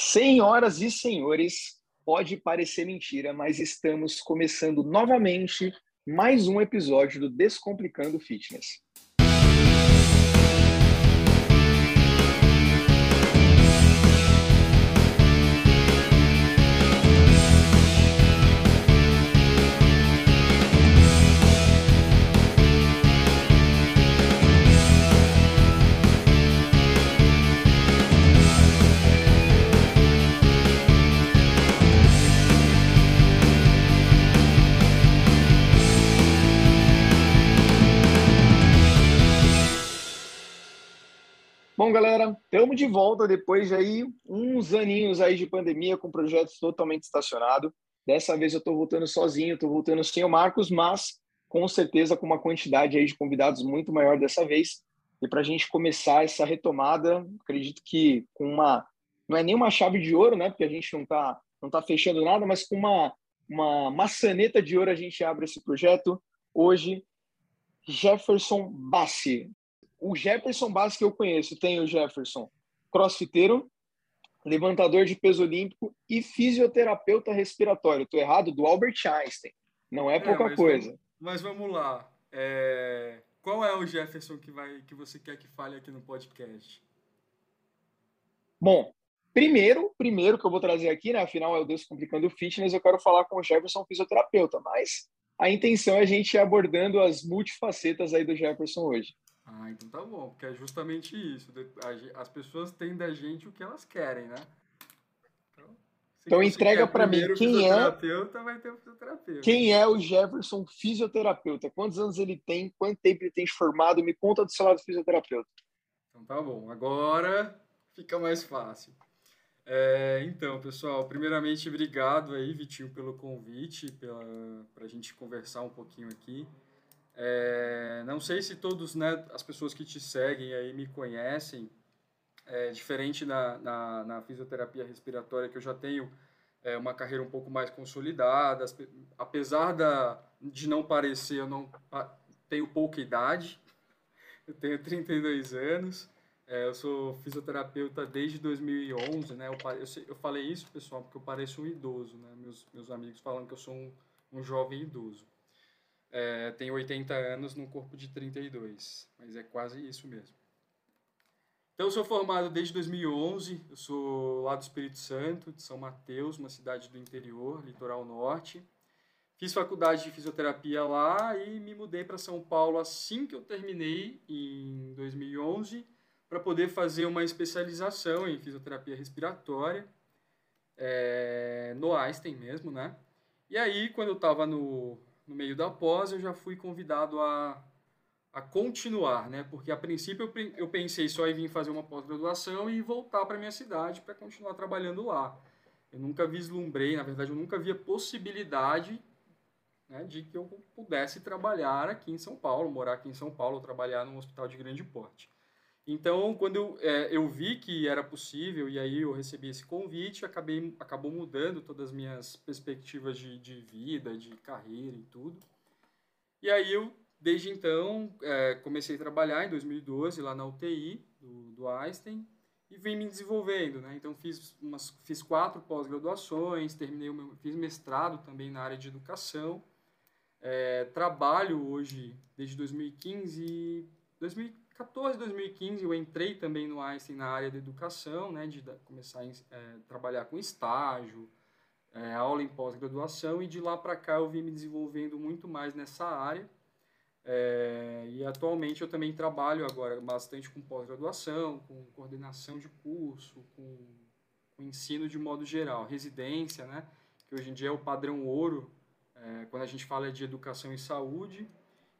Senhoras e senhores, pode parecer mentira, mas estamos começando novamente mais um episódio do Descomplicando Fitness. Bom, galera, estamos de volta depois de aí uns aninhos aí de pandemia com projetos totalmente estacionados. Dessa vez eu estou voltando sozinho, estou voltando sem o Marcos, mas com certeza com uma quantidade aí de convidados muito maior dessa vez. E para a gente começar essa retomada, acredito que com uma não é nem uma chave de ouro, né? Porque a gente não está não tá fechando nada, mas com uma uma maçaneta de ouro a gente abre esse projeto. Hoje, Jefferson Bassi, o Jefferson básico que eu conheço tem o Jefferson crossfiteiro, levantador de peso olímpico e fisioterapeuta respiratório. Estou errado? Do Albert Einstein. Não é, é pouca coisa. Vamos, mas vamos lá. É... Qual é o Jefferson que, vai, que você quer que fale aqui no podcast? Bom, primeiro, primeiro que eu vou trazer aqui, né? Afinal é o Deus Complicando o Fitness, eu quero falar com o Jefferson fisioterapeuta, mas a intenção é a gente ir abordando as multifacetas aí do Jefferson hoje. Ah, então tá bom, porque é justamente isso. As pessoas têm da gente o que elas querem, né? Então, então entrega para mim quem é vai ter fisioterapeuta. Quem é o Jefferson fisioterapeuta? Quantos anos ele tem? Quanto tempo ele tem formado? Me conta do seu lado fisioterapeuta. Então tá bom. Agora fica mais fácil. É, então, pessoal, primeiramente, obrigado aí, Vitinho, pelo convite, para a gente conversar um pouquinho aqui. É, não sei se todos, né, as pessoas que te seguem aí me conhecem, é, diferente na, na, na, fisioterapia respiratória, que eu já tenho é, uma carreira um pouco mais consolidada, apesar da, de não parecer, eu não tenho pouca idade, eu tenho 32 anos, é, eu sou fisioterapeuta desde 2011, né, eu, eu, eu, falei isso, pessoal, porque eu pareço um idoso, né, meus, meus amigos falam que eu sou um, um jovem idoso. É, tenho 80 anos num corpo de 32, mas é quase isso mesmo. Então, eu sou formado desde 2011, eu sou lá do Espírito Santo, de São Mateus, uma cidade do interior, litoral norte. Fiz faculdade de fisioterapia lá e me mudei para São Paulo assim que eu terminei, em 2011, para poder fazer uma especialização em fisioterapia respiratória, é, no Einstein mesmo, né? E aí, quando eu estava no, no meio da pós, eu já fui convidado a, a continuar, né? Porque a princípio eu, eu pensei só em vir fazer uma pós-graduação e voltar para minha cidade para continuar trabalhando lá. Eu nunca vislumbrei, na verdade, eu nunca vi a possibilidade né, de que eu pudesse trabalhar aqui em São Paulo, morar aqui em São Paulo, trabalhar num hospital de grande porte. Então, quando é, eu vi que era possível e aí eu recebi esse convite, acabei, acabou mudando todas as minhas perspectivas de, de vida, de carreira e tudo. E aí eu, desde então, é, comecei a trabalhar em 2012 lá na UTI do, do Einstein e vim me desenvolvendo, né? Então fiz umas, fiz quatro pós-graduações, terminei meu, fiz mestrado também na área de educação. É, trabalho hoje desde 2015, 2015 2014, 2015, eu entrei também no Einstein na área da educação, né, de começar a é, trabalhar com estágio, é, aula em pós-graduação, e de lá para cá eu vim me desenvolvendo muito mais nessa área. É, e atualmente eu também trabalho agora bastante com pós-graduação, com coordenação de curso, com, com, ensino de modo geral, residência, né, que hoje em dia é o padrão ouro, é, quando a gente fala de educação e saúde.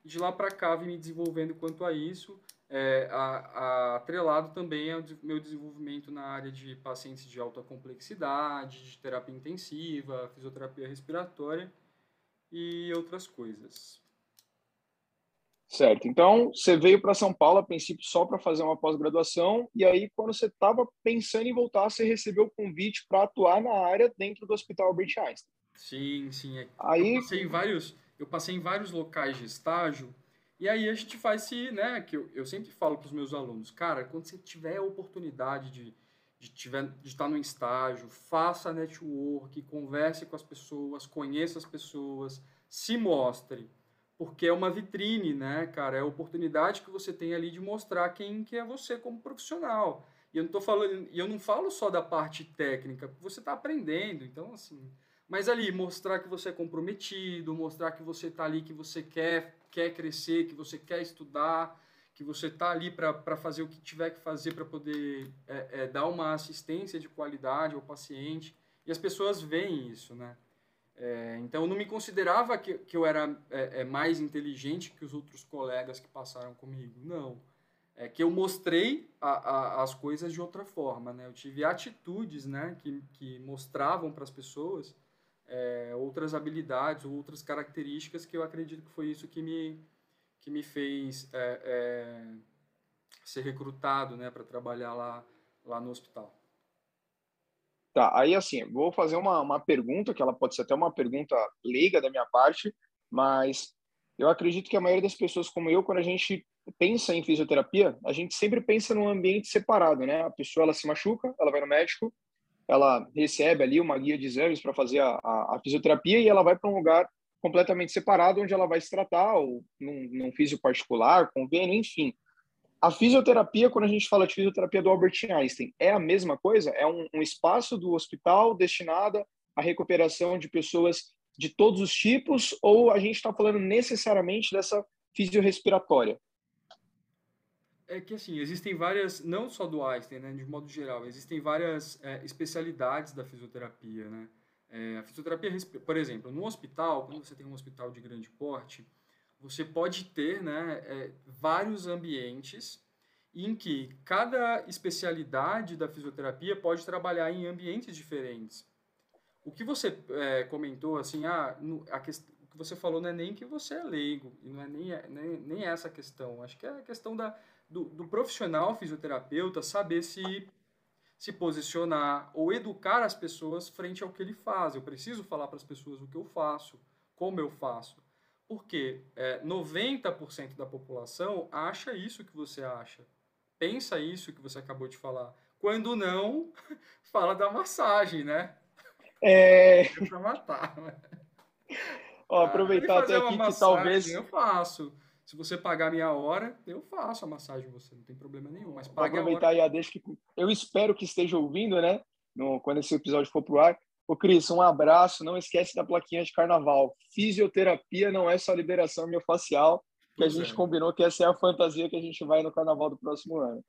E de lá para cá vim me desenvolvendo quanto a isso, é, a, a, atrelado também ao meu desenvolvimento na área de pacientes de alta complexidade, de terapia intensiva, fisioterapia respiratória e outras coisas. Certo. Então, você veio para São Paulo a princípio só para fazer uma pós-graduação e aí quando você estava pensando em voltar, você recebeu o convite para atuar na área dentro do Hospital Albert Einstein. Sim, sim. É aí eu passei em vários, eu passei em vários locais de estágio e aí a gente faz se, né, que eu, eu sempre falo para os meus alunos, cara, quando você tiver a oportunidade de, de, tiver, de estar no estágio, faça network, converse com as pessoas, conheça as pessoas, se mostre. Porque é uma vitrine, né, cara? É a oportunidade que você tem ali de mostrar quem que é você como profissional. E eu não tô falando, e eu não falo só da parte técnica, você está aprendendo, então assim, mas ali mostrar que você é comprometido, mostrar que você está ali, que você quer, quer crescer, que você quer estudar, que você está ali para fazer o que tiver que fazer para poder é, é, dar uma assistência de qualidade ao paciente. E as pessoas veem isso, né? É, então, eu não me considerava que, que eu era é, é, mais inteligente que os outros colegas que passaram comigo. Não. É que eu mostrei a, a, as coisas de outra forma, né? Eu tive atitudes, né, que, que mostravam para as pessoas é, outras habilidades ou outras características que eu acredito que foi isso que me que me fez é, é, ser recrutado né, para trabalhar lá, lá no hospital. Tá, aí assim, vou fazer uma, uma pergunta, que ela pode ser até uma pergunta leiga da minha parte, mas eu acredito que a maioria das pessoas como eu, quando a gente pensa em fisioterapia, a gente sempre pensa num ambiente separado, né? A pessoa ela se machuca, ela vai no médico, ela recebe ali uma guia de exames para fazer a, a, a, fisioterapia e ela vai para um lugar completamente separado, onde ela vai se tratar, ou num, num particular, convênio, enfim. A fisioterapia, quando a gente fala de fisioterapia do Albert Einstein, é a mesma coisa? É um, um espaço do hospital destinado à recuperação de pessoas de todos os tipos, ou a gente está falando necessariamente dessa fisiorrespiratória? É que assim, existem várias, não só do Einstein, né, de modo geral, existem várias é, especialidades da fisioterapia, né? É, a fisioterapia, por exemplo, no hospital, quando você tem um hospital de grande porte, você pode ter né, é, vários ambientes em que cada especialidade da fisioterapia pode trabalhar em ambientes diferentes. O que você é, comentou, assim, ah, no, a que, o que você falou não é nem que você é leigo, e não é nem, nem, nem essa questão. Acho que é a questão da, do, do profissional fisioterapeuta saber se se posicionar ou educar as pessoas frente ao que ele faz. Eu preciso falar para as pessoas o que eu faço, como eu faço. Porque é, 90% da população acha isso que você acha. Pensa isso que você acabou de falar. Quando não, fala da massagem, né? É. é para matar. Né? Ó, aproveitar até aqui massagem, que talvez. Eu faço. Se você pagar minha hora, eu faço a massagem você, não tem problema nenhum. Mas pague Vou aproveitar aí a deixa que eu espero que esteja ouvindo, né? No, quando esse episódio for pro ar. Ô, Cris, um abraço. Não esquece da plaquinha de carnaval. Fisioterapia não é só liberação miofascial, que pois a gente é. combinou que essa é a fantasia que a gente vai no carnaval do próximo ano.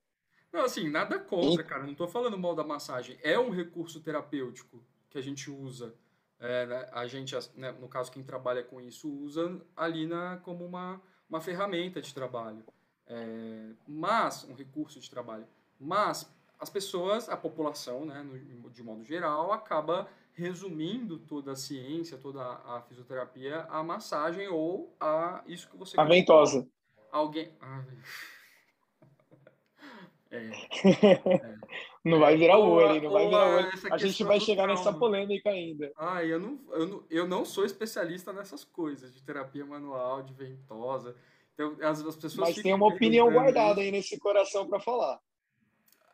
Não, assim, nada contra, cara. Não estou falando mal da massagem. É um recurso terapêutico que a gente usa. É, né? A gente, né, no caso, quem trabalha com isso, usa ali na, como uma uma ferramenta de trabalho, é, mas um recurso de trabalho. Mas as pessoas, a população, né, no, de modo geral, acaba resumindo toda a ciência, toda a, fisioterapia, a massagem ou a isso que você. A ventosa. Alguém. Ah, é, é. Não vai virar o olho, não vai virar o olho. A gente vai chegar trauma. nessa polêmica ainda. Ah, eu não, eu, não, eu não sou especialista nessas coisas, de terapia manual, de ventosa. Então, as, as pessoas Mas tem uma opinião guardada aí nesse coração para falar.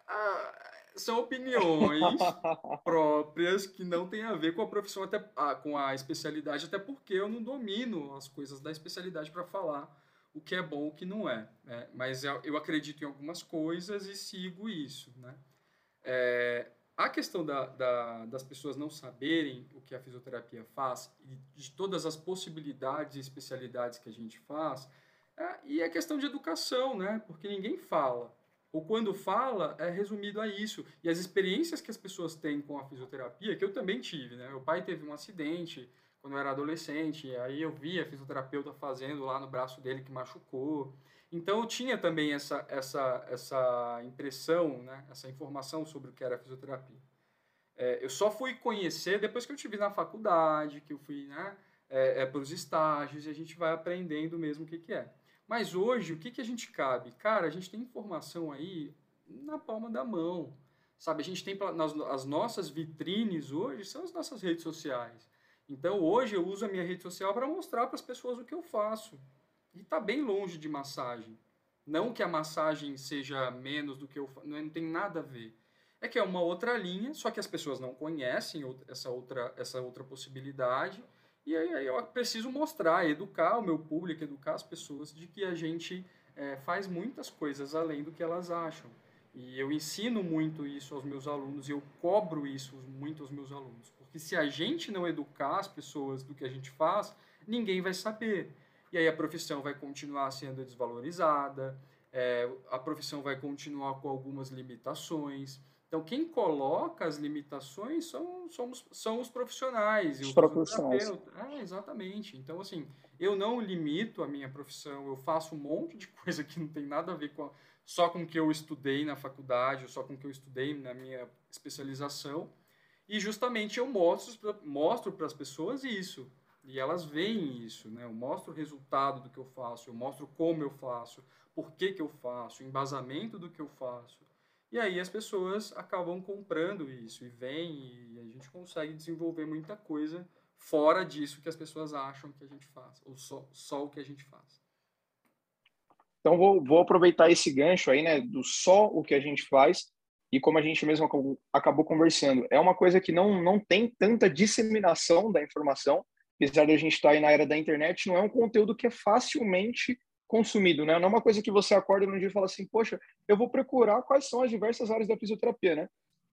Ah, são opiniões próprias que não têm a ver com a profissão, até ah, com a especialidade, até porque eu não domino as coisas da especialidade para falar o que é bom o que não é. Né? Mas eu acredito em algumas coisas e sigo isso. Né? É, a questão da, da, das pessoas não saberem o que a fisioterapia faz e de todas as possibilidades e especialidades que a gente faz, é, e a questão de educação, né? porque ninguém fala. Ou quando fala, é resumido a isso. E as experiências que as pessoas têm com a fisioterapia, que eu também tive. Né? Meu pai teve um acidente quando eu era adolescente, aí eu via fisioterapeuta fazendo lá no braço dele que machucou. Então eu tinha também essa, essa, essa impressão, né, essa informação sobre o que era fisioterapia. É, eu só fui conhecer depois que eu tive na faculdade, que eu fui né, é, é, os estágios e a gente vai aprendendo mesmo o que, que é. Mas hoje, o que, que a gente cabe? Cara, a gente tem informação aí na palma da mão. Sabe, a gente tem nas, as nossas vitrines hoje são as nossas redes sociais. Então hoje eu uso a minha rede social para mostrar para as pessoas o que eu faço. E está bem longe de massagem. Não que a massagem seja menos do que eu faço, não tem nada a ver. é que é uma outra linha, só que as pessoas não conhecem essa outra, essa outra possibilidade. E aí eu preciso mostrar, educar o meu público, educar as pessoas de que a gente é, faz muitas coisas além do que elas acham. E eu ensino muito isso aos meus alunos e eu cobro isso muito aos meus alunos. Porque se a gente não educar as pessoas do que a gente faz, ninguém vai saber. E aí a profissão vai continuar sendo desvalorizada, é, a profissão vai continuar com algumas limitações. Então, quem coloca as limitações são, somos, são os profissionais. Os profissionais. É, exatamente. Então, assim, eu não limito a minha profissão, eu faço um monte de coisa que não tem nada a ver com a, só com o que eu estudei na faculdade, ou só com o que eu estudei na minha especialização. E justamente eu mostro, mostro para as pessoas isso. E elas veem isso, né? Eu mostro o resultado do que eu faço, eu mostro como eu faço, por que, que eu faço, embasamento do que eu faço. E aí as pessoas acabam comprando isso e vêm e a gente consegue desenvolver muita coisa fora disso que as pessoas acham que a gente faz, ou só, só o que a gente faz. Então vou, vou aproveitar esse gancho aí, né, do só o que a gente faz e como a gente mesmo acabou, acabou conversando, é uma coisa que não, não tem tanta disseminação da informação, apesar de a gente estar aí na era da internet, não é um conteúdo que é facilmente consumido, né? Não é uma coisa que você acorda num dia e fala assim, poxa, eu vou procurar quais são as diversas áreas da fisioterapia, né?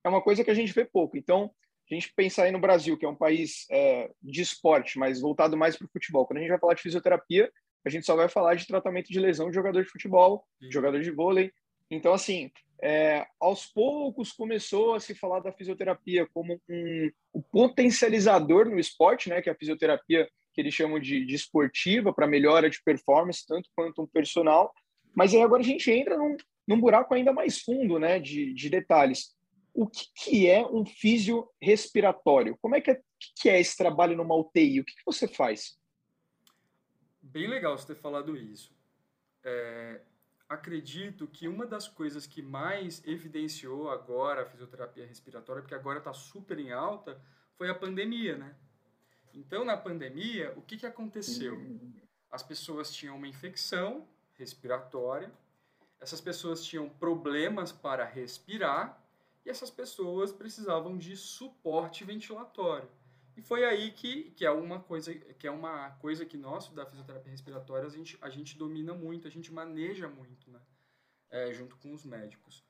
É uma coisa que a gente vê pouco. Então, a gente pensar aí no Brasil, que é um país é, de esporte, mas voltado mais para o futebol. Quando a gente vai falar de fisioterapia, a gente só vai falar de tratamento de lesão de jogador de futebol, de jogador de vôlei. Então, assim, é, aos poucos começou a se falar da fisioterapia como um, um potencializador no esporte, né? Que é a fisioterapia que eles chamam de, de esportiva para melhora de performance, tanto quanto um personal. Mas aí agora a gente entra num, num buraco ainda mais fundo, né, de, de detalhes. O que, que é um físio respiratório? Como é que é, que é esse trabalho numa UTI? O que, que você faz? Bem legal você ter falado isso. É, acredito que uma das coisas que mais evidenciou agora a fisioterapia respiratória, porque agora está super em alta, foi a pandemia, né? Então, na pandemia, o que, que aconteceu? As pessoas tinham uma infecção respiratória, essas pessoas tinham problemas para respirar e essas pessoas precisavam de suporte ventilatório. E foi aí que, que é uma coisa que é uma coisa que nós da fisioterapia respiratória a gente, a gente domina muito, a gente maneja muito, né? É, junto com os médicos.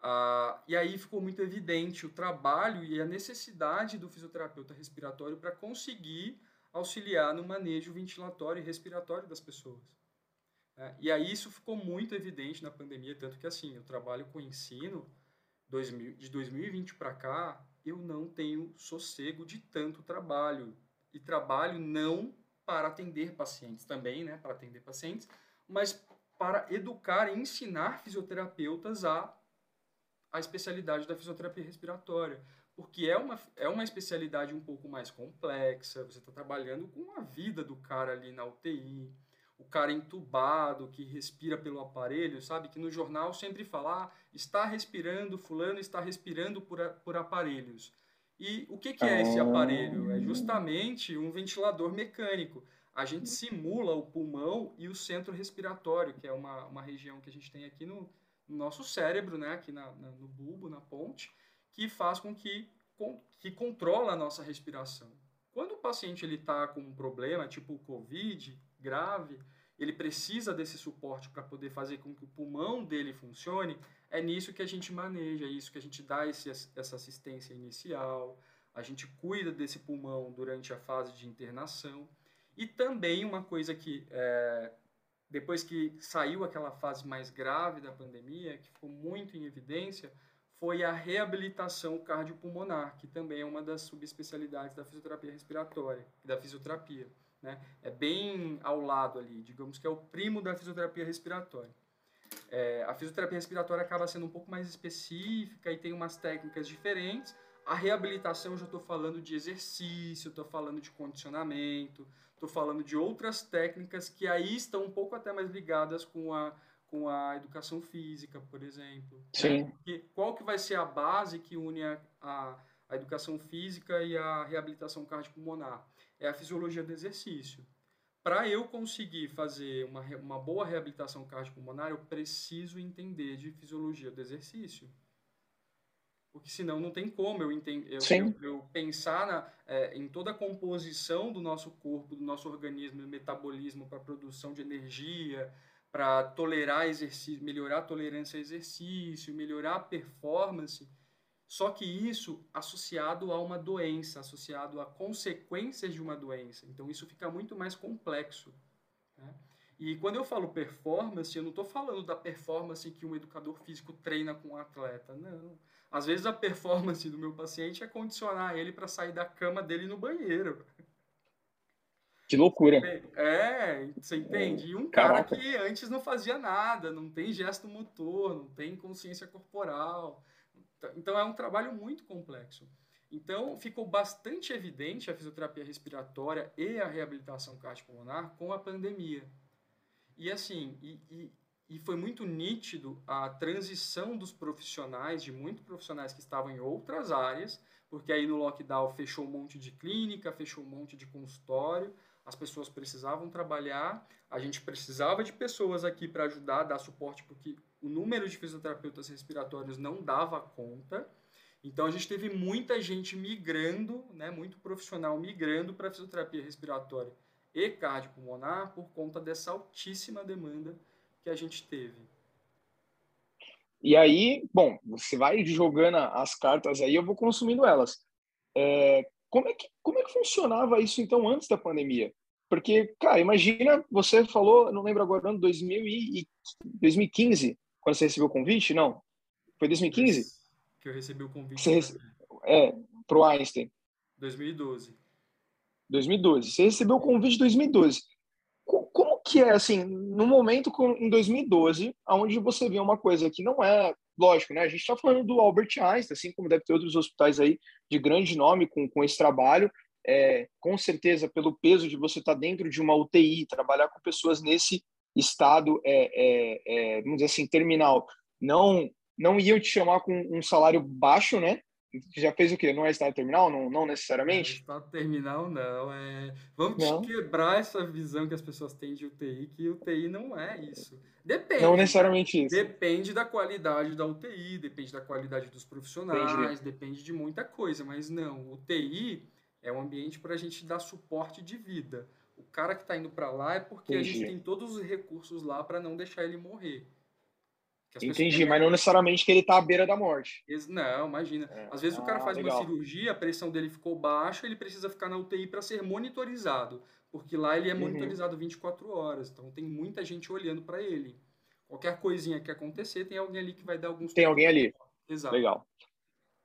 Ah, e aí ficou muito evidente o trabalho e a necessidade do fisioterapeuta respiratório para conseguir auxiliar no manejo ventilatório e respiratório das pessoas. É, e aí isso ficou muito evidente na pandemia, tanto que assim, eu trabalho com ensino 2000, de 2020 para cá, eu não tenho sossego de tanto trabalho. E trabalho não para atender pacientes também, né, para atender pacientes, mas para educar e ensinar fisioterapeutas a a especialidade da fisioterapia respiratória, porque é uma, é uma especialidade um pouco mais complexa, você está trabalhando com a vida do cara ali na UTI, o cara entubado, que respira pelo aparelho, sabe? Que no jornal sempre fala, ah, está respirando, fulano está respirando por, por aparelhos. E o que, que é esse aparelho? É justamente um ventilador mecânico. A gente simula o pulmão e o centro respiratório, que é uma, uma região que a gente tem aqui no, no nosso cérebro, né, aqui na, na, no bulbo, na ponte, que faz com que, com, que controla a nossa respiração. Quando o paciente está com um problema, tipo o COVID, grave, ele precisa desse suporte para poder fazer com que o pulmão dele funcione, é nisso que a gente maneja, é isso que a gente dá esse, essa assistência inicial, a gente cuida desse pulmão durante a fase de internação. E também uma coisa que é, depois que saiu aquela fase mais grave da pandemia, que ficou muito em evidência, foi a reabilitação cardiopulmonar, que também é uma das subespecialidades da fisioterapia respiratória, da fisioterapia. Né? É bem ao lado ali, digamos que é o primo da fisioterapia respiratória. É, a fisioterapia respiratória acaba sendo um pouco mais específica e tem umas técnicas diferentes. A reabilitação, eu já estou falando de exercício, estou falando de condicionamento, Estou falando de outras técnicas que aí estão um pouco até mais ligadas com a, com a educação física, por exemplo. Né? Sim. E qual que vai ser a base que une a, a, a educação física e a reabilitação cardiopulmonar? É a fisiologia do exercício. Para eu conseguir fazer uma, uma boa reabilitação cardiopulmonar, eu preciso entender de fisiologia do exercício. porque senão não tem como eu, eu, eu, eu pensar na, é, em toda a composição do nosso corpo, do nosso organismo, do metabolismo para produção de energia, para tolerar exercício, melhorar a tolerância a exercício, melhorar a performance. Só que isso associado a uma doença, associado a consequências de uma doença. Então isso fica muito mais complexo. Né? E quando eu falo performance, eu não estou falando da performance que um educador físico treina com um atleta. Não. Às vezes a performance do meu paciente é condicionar ele para sair da cama dele no banheiro. Que loucura. É, você entende? E um cara Caraca. que antes não fazia nada, não tem gesto motor, não tem consciência corporal. Então é um trabalho muito complexo. Então ficou bastante evidente a fisioterapia respiratória e a reabilitação cardiopulmonar com a pandemia. E assim, e, e, e foi muito nítido a transição dos profissionais, de muitos profissionais que estavam em outras áreas, porque aí no lockdown fechou um monte de clínica, fechou um monte de consultório, as pessoas precisavam trabalhar, a gente precisava de pessoas aqui para ajudar, dar suporte, porque o número de fisioterapeutas respiratórios não dava conta. Então a gente teve muita gente migrando, né, muito profissional migrando para fisioterapia respiratória e cardiopulmonar por conta dessa altíssima demanda que a gente teve. E aí, bom, você vai jogando as cartas aí, eu vou consumindo elas. É, como, é que, como é que funcionava isso então antes da pandemia? Porque, cara, imagina, você falou, não lembro agora, ano 2000 e, 2015, quando você recebeu o convite? Não. Foi 2015? Que eu recebi o convite. Você rece... É, pro Einstein. 2012. 2012. Você recebeu o convite em 2012. Como que é, assim, no momento em 2012, onde você vê uma coisa que não é, lógico, né? A gente está falando do Albert Einstein, assim como deve ter outros hospitais aí de grande nome com, com esse trabalho, é, com certeza, pelo peso de você estar tá dentro de uma UTI, trabalhar com pessoas nesse estado, é, é, é, vamos dizer assim, terminal, não não iam te chamar com um salário baixo, né? Já fez o quê? Não é estado terminal? Não, não necessariamente? É, estado terminal, não. É... Vamos não. quebrar essa visão que as pessoas têm de UTI, que UTI não é isso. Depende. Não necessariamente isso. Depende da qualidade da UTI, depende da qualidade dos profissionais, Entendi. depende de muita coisa. Mas não, UTI é um ambiente para a gente dar suporte de vida. O cara que está indo para lá é porque Entendi. a gente tem todos os recursos lá para não deixar ele morrer. Entendi, mas não necessariamente que ele está à beira da morte. Não, imagina. É. Às vezes ah, o cara ah, faz legal. uma cirurgia, a pressão dele ficou baixa, ele precisa ficar na UTI para ser monitorizado, porque lá ele é uhum. monitorizado 24 horas, então tem muita gente olhando para ele. Qualquer coisinha que acontecer, tem alguém ali que vai dar alguns. Tem alguém ali. Exato. Legal.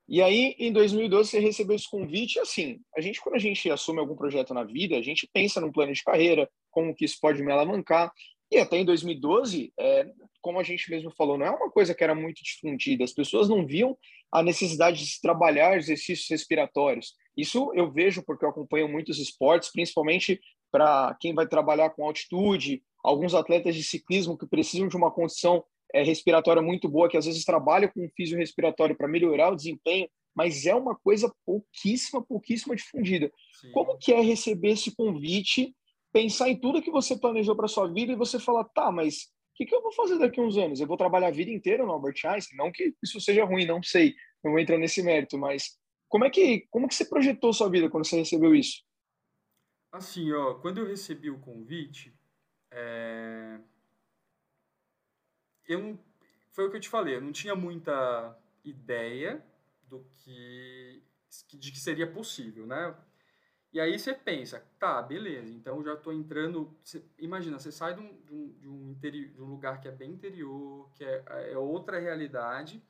E aí, em 2012, você recebeu esse convite. Assim, a gente, quando a gente assume algum projeto na vida, a gente pensa num plano de carreira, como que isso pode me alavancar. E até em 2012, é, como a gente mesmo falou, não é uma coisa que era muito difundida. As pessoas não viam a necessidade de se trabalhar exercícios respiratórios. Isso eu vejo porque eu acompanho muitos esportes, principalmente para quem vai trabalhar com altitude, alguns atletas de ciclismo que precisam de uma condição é, respiratória muito boa, que às vezes trabalha com físio respiratório para melhorar o desempenho, mas é uma coisa pouquíssima, pouquíssima difundida. Sim. Como que é receber esse convite, pensar em tudo que você planejou para sua vida e você falar, tá, mas o que, que, eu vou fazer daqui a uns anos? Eu vou trabalhar a vida inteira no Albert Einstein? Não que isso seja ruim, não sei, não vou entrar nesse mérito, mas como é que, como que você projetou sua vida quando você recebeu isso? Assim, ó, quando eu recebi o convite, é eu não, foi o que eu te falei, eu não tinha muita ideia do que de que seria possível, né? E aí você pensa, tá, beleza, então já estou entrando. Você, imagina, você sai de um, de, um, de, um lugar que é bem interior, que é, é outra realidade,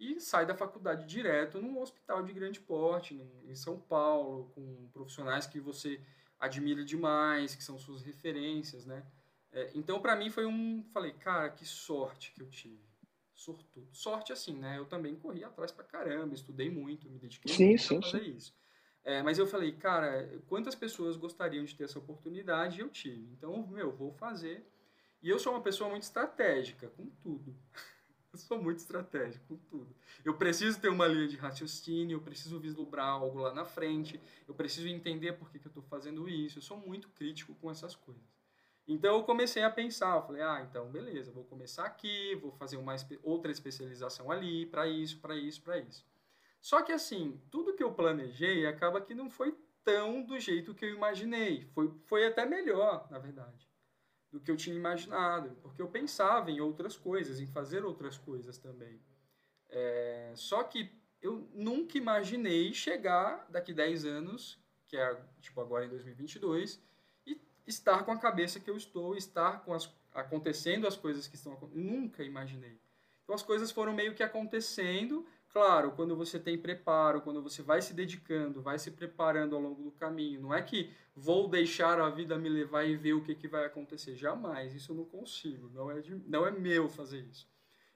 e sai da faculdade direto num hospital de grande porte, em São Paulo, com profissionais que você admira demais, que são suas referências, né? É, então, para mim, foi um. Falei, cara, que sorte que eu tive. Sortudo. Sorte assim, né? Eu também corri atrás pra caramba, estudei muito, me dediquei sim, muito sim, pra fazer sim. isso. É, mas eu falei, cara, quantas pessoas gostariam de ter essa oportunidade? Eu tive. Então, meu, vou fazer. E eu sou uma pessoa muito estratégica, com tudo. Eu sou muito estratégico com tudo. Eu preciso ter uma linha de raciocínio, eu preciso vislumbrar algo lá na frente, eu preciso entender por que, que eu estou fazendo isso. Eu sou muito crítico com essas coisas. Então eu comecei a pensar, eu falei, ah, então beleza, vou começar aqui, vou fazer uma outra especialização ali, para isso, para isso, para isso. Só que assim, tudo que eu planejei acaba que não foi tão do jeito que eu imaginei. Foi, foi até melhor, na verdade, do que eu tinha imaginado, porque eu pensava em outras coisas, em fazer outras coisas também. É, só que eu nunca imaginei chegar daqui 10 anos, que é tipo agora em 2022, e estar com a cabeça que eu estou, estar com as, acontecendo as coisas que estão acontecendo. Nunca imaginei. Então as coisas foram meio que acontecendo Claro, quando você tem preparo, quando você vai se dedicando, vai se preparando ao longo do caminho, não é que vou deixar a vida me levar e ver o que, que vai acontecer. Jamais, isso eu não consigo, não é, de, não é meu fazer isso.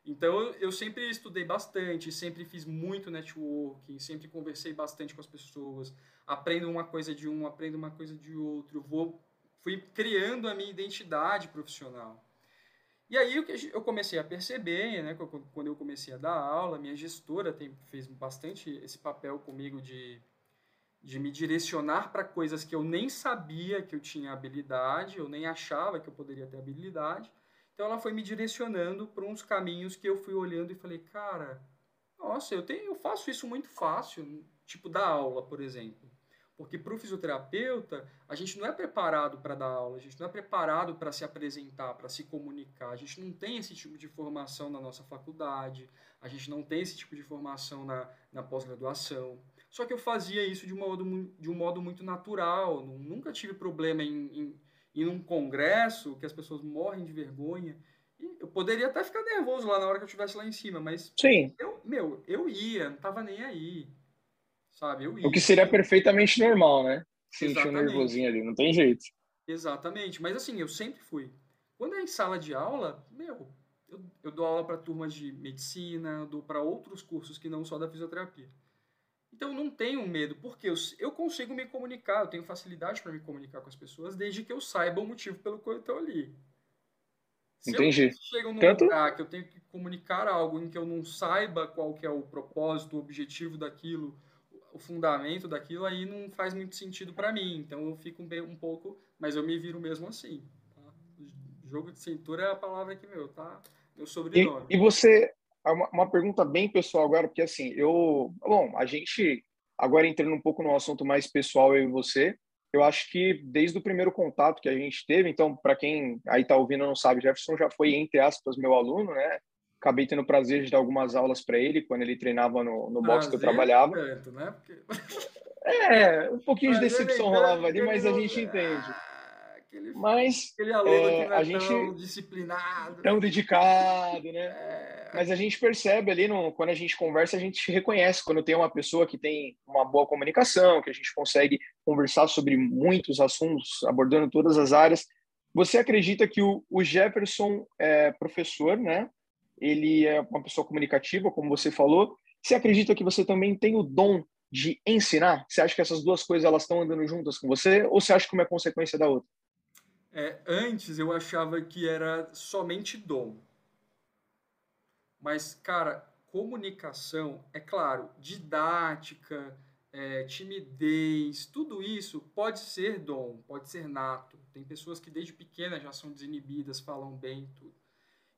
Então eu sempre estudei bastante, sempre fiz muito networking, sempre conversei bastante com as pessoas, aprendo uma coisa de um, aprendo uma coisa de outro, vou fui criando a minha identidade profissional. E aí eu comecei a perceber, né, quando eu comecei a dar aula, minha gestora tem, fez bastante esse papel comigo de, de me direcionar para coisas que eu nem sabia que eu tinha habilidade, eu nem achava que eu poderia ter habilidade. Então ela foi me direcionando para uns caminhos que eu fui olhando e falei, cara, nossa, eu tenho, eu faço isso muito fácil, tipo dar aula, por exemplo. Porque para o fisioterapeuta, a gente não é preparado para dar aula, a gente não é preparado para se apresentar, para se comunicar. A gente não tem esse tipo de formação na nossa faculdade, a gente não tem esse tipo de formação na, na pós-graduação. Só que eu fazia isso de um modo, de um modo muito natural, nunca tive problema em, em, em um congresso que as pessoas morrem de vergonha. E eu poderia até ficar nervoso lá na hora que eu estivesse lá em cima, mas Sim. Eu, meu, eu ia, não tava nem aí sabe? O que seria perfeitamente normal, né? Sentir um nervosinho ali, não tem jeito. Exatamente, mas assim, eu sempre fui. Quando é em sala de aula, meu, eu, eu dou aula para turmas de medicina, dou para outros cursos que não só da fisioterapia. Então eu não tenho medo, porque eu, eu consigo me comunicar, eu tenho facilidade para me comunicar com as pessoas, desde que eu saiba o motivo pelo qual eu estou ali. Se Entendi. eu chego num Tanto... lugar que eu tenho que comunicar algo em que eu não saiba qual que é o propósito, o objetivo daquilo, o fundamento daquilo aí não faz muito sentido para mim. Então eu fico um, um, pouco, mas eu me viro mesmo assim. Tá? Jogo de cintura é a palavra que meu, tá? Meu sobrenome. E, e você, uma, uma pergunta bem pessoal agora, porque assim, eu, bom, a gente agora entrando um pouco no assunto mais pessoal eu e você, eu acho que desde o primeiro contato que a gente teve, então para quem aí tá ouvindo não sabe, Jefferson já foi entre aspas meu aluno, né? Acabei tendo o prazer de dar algumas aulas para ele quando ele treinava no, no box que eu trabalhava. Tanto, né? Porque... É, um pouquinho de decepção rolava ali, mas a gente entende. Ah, aquele, mas aquele aluno é, que não é a gente tão disciplinado, tão dedicado, né? É... Mas a gente percebe ali no, quando a gente conversa, a gente reconhece quando tem uma pessoa que tem uma boa comunicação, que a gente consegue conversar sobre muitos assuntos, abordando todas as áreas. Você acredita que o, o Jefferson é professor, né? Ele é uma pessoa comunicativa, como você falou. Você acredita que você também tem o dom de ensinar? Você acha que essas duas coisas elas estão andando juntas com você ou você acha que uma é consequência da outra? É, antes eu achava que era somente dom. Mas, cara, comunicação, é claro, didática, é, timidez, tudo isso pode ser dom, pode ser nato. Tem pessoas que desde pequenas já são desinibidas, falam bem tudo.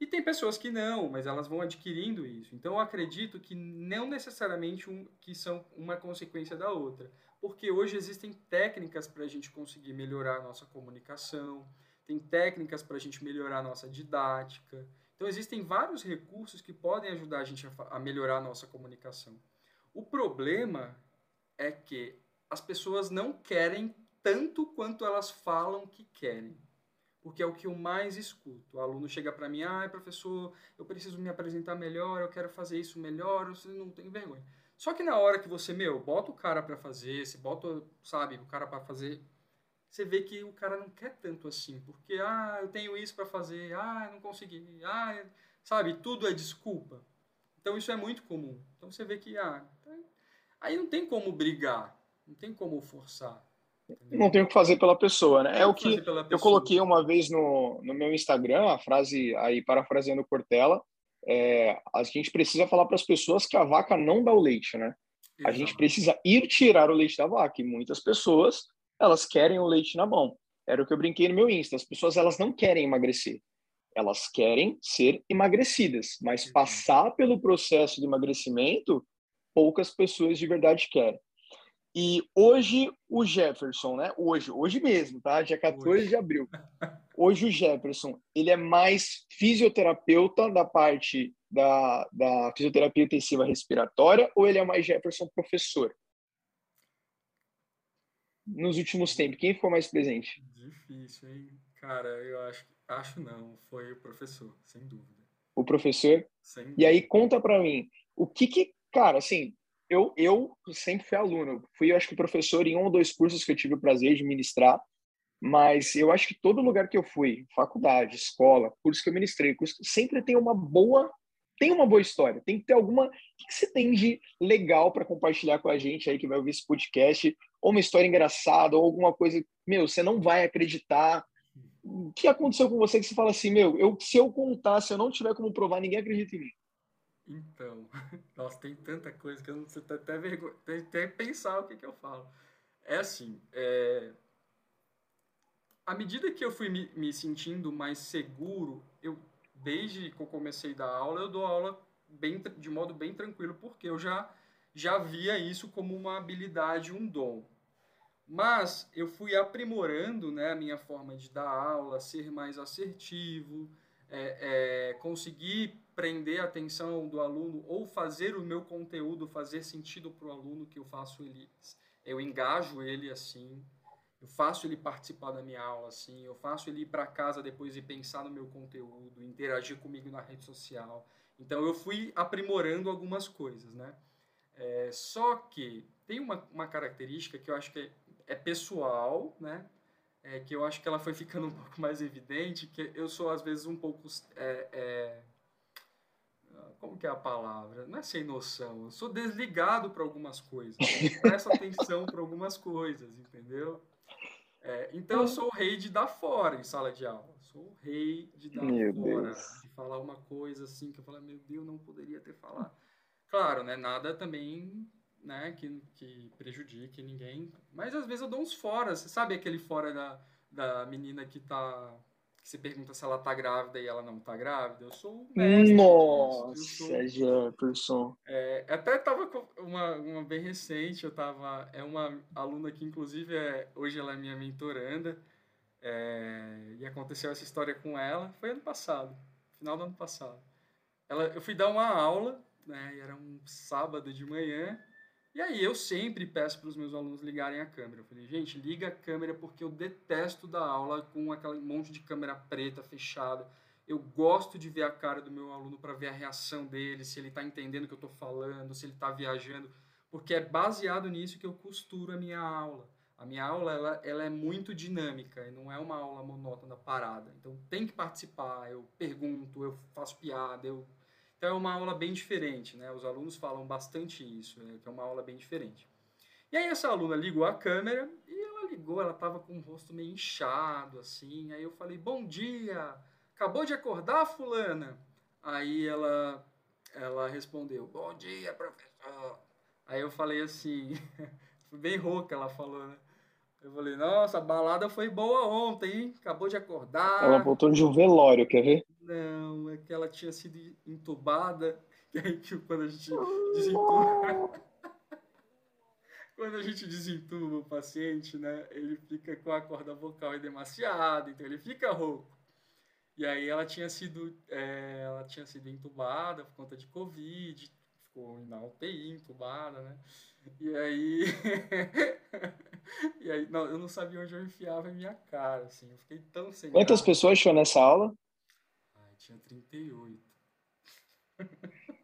E tem pessoas que não, mas elas vão adquirindo isso. Então eu acredito que não necessariamente um, que são uma consequência da outra. Porque hoje existem técnicas para a gente conseguir melhorar a nossa comunicação, tem técnicas para a gente melhorar a nossa didática. Então existem vários recursos que podem ajudar a gente a, a melhorar a nossa comunicação. O problema é que as pessoas não querem tanto quanto elas falam que querem porque é o que eu mais escuto. O aluno chega para mim, ah, professor, eu preciso me apresentar melhor, eu quero fazer isso melhor, você não tem vergonha. Só que na hora que você, meu, bota o cara para fazer, você bota, sabe, o cara para fazer, você vê que o cara não quer tanto assim, porque, ah, eu tenho isso para fazer, ah, não consegui, ah, sabe, tudo é desculpa. Então isso é muito comum. Então você vê que, ah, aí não tem como brigar, não tem como forçar. Não tem o que fazer pela pessoa, né? É o que eu coloquei uma vez no, no meu Instagram, a frase aí, parafraseando Cortella, é, a gente precisa falar para as pessoas que a vaca não dá o leite, né? A gente precisa ir tirar o leite da vaca. E muitas pessoas, elas querem o leite na mão. Era o que eu brinquei no meu Insta. As pessoas, elas não querem emagrecer. Elas querem ser emagrecidas. Mas passar pelo processo de emagrecimento poucas pessoas de verdade querem. E hoje o Jefferson, né? Hoje, hoje mesmo, tá? Dia 14 hoje. de abril. Hoje o Jefferson, ele é mais fisioterapeuta da parte da, da fisioterapia intensiva respiratória ou ele é mais Jefferson professor? Nos últimos tempos, quem ficou mais presente? Difícil, hein? Cara, eu acho, acho não, foi o professor, sem dúvida. O professor? Sem e aí conta para mim, o que que, cara, assim, eu, eu sempre fui aluno, fui, eu acho que professor em um ou dois cursos que eu tive o prazer de ministrar, mas eu acho que todo lugar que eu fui, faculdade, escola, curso que eu ministrei, curso, sempre tem uma boa tem uma boa história, tem que ter alguma. O que você tem de legal para compartilhar com a gente aí que vai ouvir esse podcast? Ou uma história engraçada, ou alguma coisa. Meu, você não vai acreditar. O que aconteceu com você que você fala assim, meu, eu, se eu contar, se eu não tiver como provar, ninguém acredita em mim? Então, nossa, tem tanta coisa que eu não sei até vergonha, tem até pensar o que, que eu falo. É assim, é, à medida que eu fui me, me, sentindo mais seguro, eu desde que eu comecei a dar aula, eu dou aula bem, de modo bem tranquilo, porque eu já já via isso como uma habilidade, um dom. Mas eu fui aprimorando né, a minha forma de dar aula, ser mais assertivo, é, é, conseguir prender a atenção do aluno ou fazer o meu conteúdo fazer sentido para o aluno que eu faço ele, eu engajo ele assim, eu faço ele participar da minha aula, assim, eu faço ele ir para casa depois e pensar no meu conteúdo, interagir comigo na rede social. Então eu fui aprimorando algumas coisas, né? É, só que tem uma, uma característica que eu acho que é, é pessoal, né? É, que eu acho que ela foi ficando um pouco mais evidente, que eu sou às vezes um pouco é, como que é a palavra? Não é sem noção. Eu sou desligado para algumas coisas. Presto atenção para algumas coisas, entendeu? É, então eu sou o rei de dar fora em sala de aula. Sou o rei de dar meu fora. Deus. De falar uma coisa assim que eu falo, meu Deus, não poderia ter falado. Claro, né? Nada também né, que, que prejudique ninguém. Mas às vezes eu dou uns fora. Você sabe aquele fora da, da menina que tá. Que você pergunta se ela tá grávida e ela não tá grávida? Eu sou o mestre. Nossa, Jefferson. É, até tava com uma, uma bem recente, eu tava. É uma aluna que, inclusive, é, hoje ela é minha mentoranda. É, e aconteceu essa história com ela. Foi ano passado, final do ano passado. Ela, eu fui dar uma aula, né? Era um sábado de manhã. E aí eu sempre peço para os meus alunos ligarem a câmera. Eu falei, gente, liga a câmera porque eu detesto dar aula com aquele monte de câmera preta fechada. Eu gosto de ver a cara do meu aluno para ver a reação dele, se ele está entendendo o que eu estou falando, se ele está viajando, porque é baseado nisso que eu costuro a minha aula. A minha aula ela, ela é muito dinâmica e não é uma aula monótona parada. Então tem que participar, eu pergunto, eu faço piada, eu então é uma aula bem diferente, né? Os alunos falam bastante isso, né? que é uma aula bem diferente. E aí essa aluna ligou a câmera e ela ligou, ela estava com o rosto meio inchado, assim. Aí eu falei, bom dia, acabou de acordar, fulana? Aí ela, ela respondeu, bom dia, professor. Aí eu falei assim, bem rouca ela falou, né? Eu falei, nossa, a balada foi boa ontem, hein? Acabou de acordar. Ela voltou de um velório, quer ver? Não, é que ela tinha sido entubada. E aí, quando a gente desentuba. quando a gente desentuba o paciente, né? Ele fica com a corda vocal demasiada, então ele fica rouco. E aí ela tinha sido, é, ela tinha sido entubada por conta de Covid, ficou na UTI entubada, né? E aí. e aí, não, eu não sabia onde eu enfiava a minha cara, assim. Eu fiquei tão sem. Quantas pessoas tinham nessa aula? Tinha 38.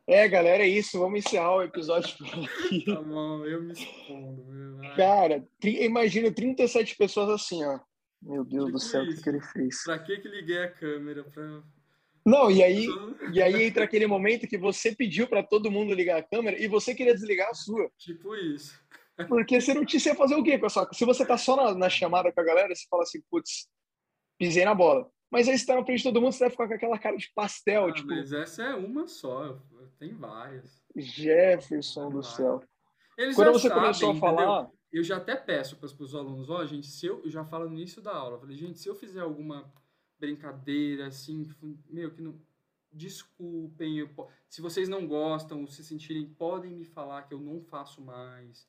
É, galera, é isso. Vamos encerrar o episódio por aqui. Tá bom, eu me expondo, meu. Cara, imagina 37 pessoas assim, ó. Meu Deus tipo do céu, o que, que ele fez? Pra que que liguei a câmera? Pra não, e aí, e aí entra aquele momento que você pediu para todo mundo ligar a câmera e você queria desligar a sua. Tipo isso. Porque você não tinha fazer o quê, pessoal? Se você tá só na, na chamada com a galera, você fala assim, putz, pisei na bola. Mas aí você tá na frente de todo mundo, você vai ficar com aquela cara de pastel. Ah, tipo... Mas essa é uma só, tem várias. Jefferson do céu. Eles Quando você sabem, começou a falar. Entendeu? Eu já até peço para os alunos, ó, oh, gente, se eu, eu já falo no início da aula, eu falei, gente, se eu fizer alguma brincadeira, assim, meu, que não. desculpem, eu, se vocês não gostam, se sentirem, podem me falar que eu não faço mais.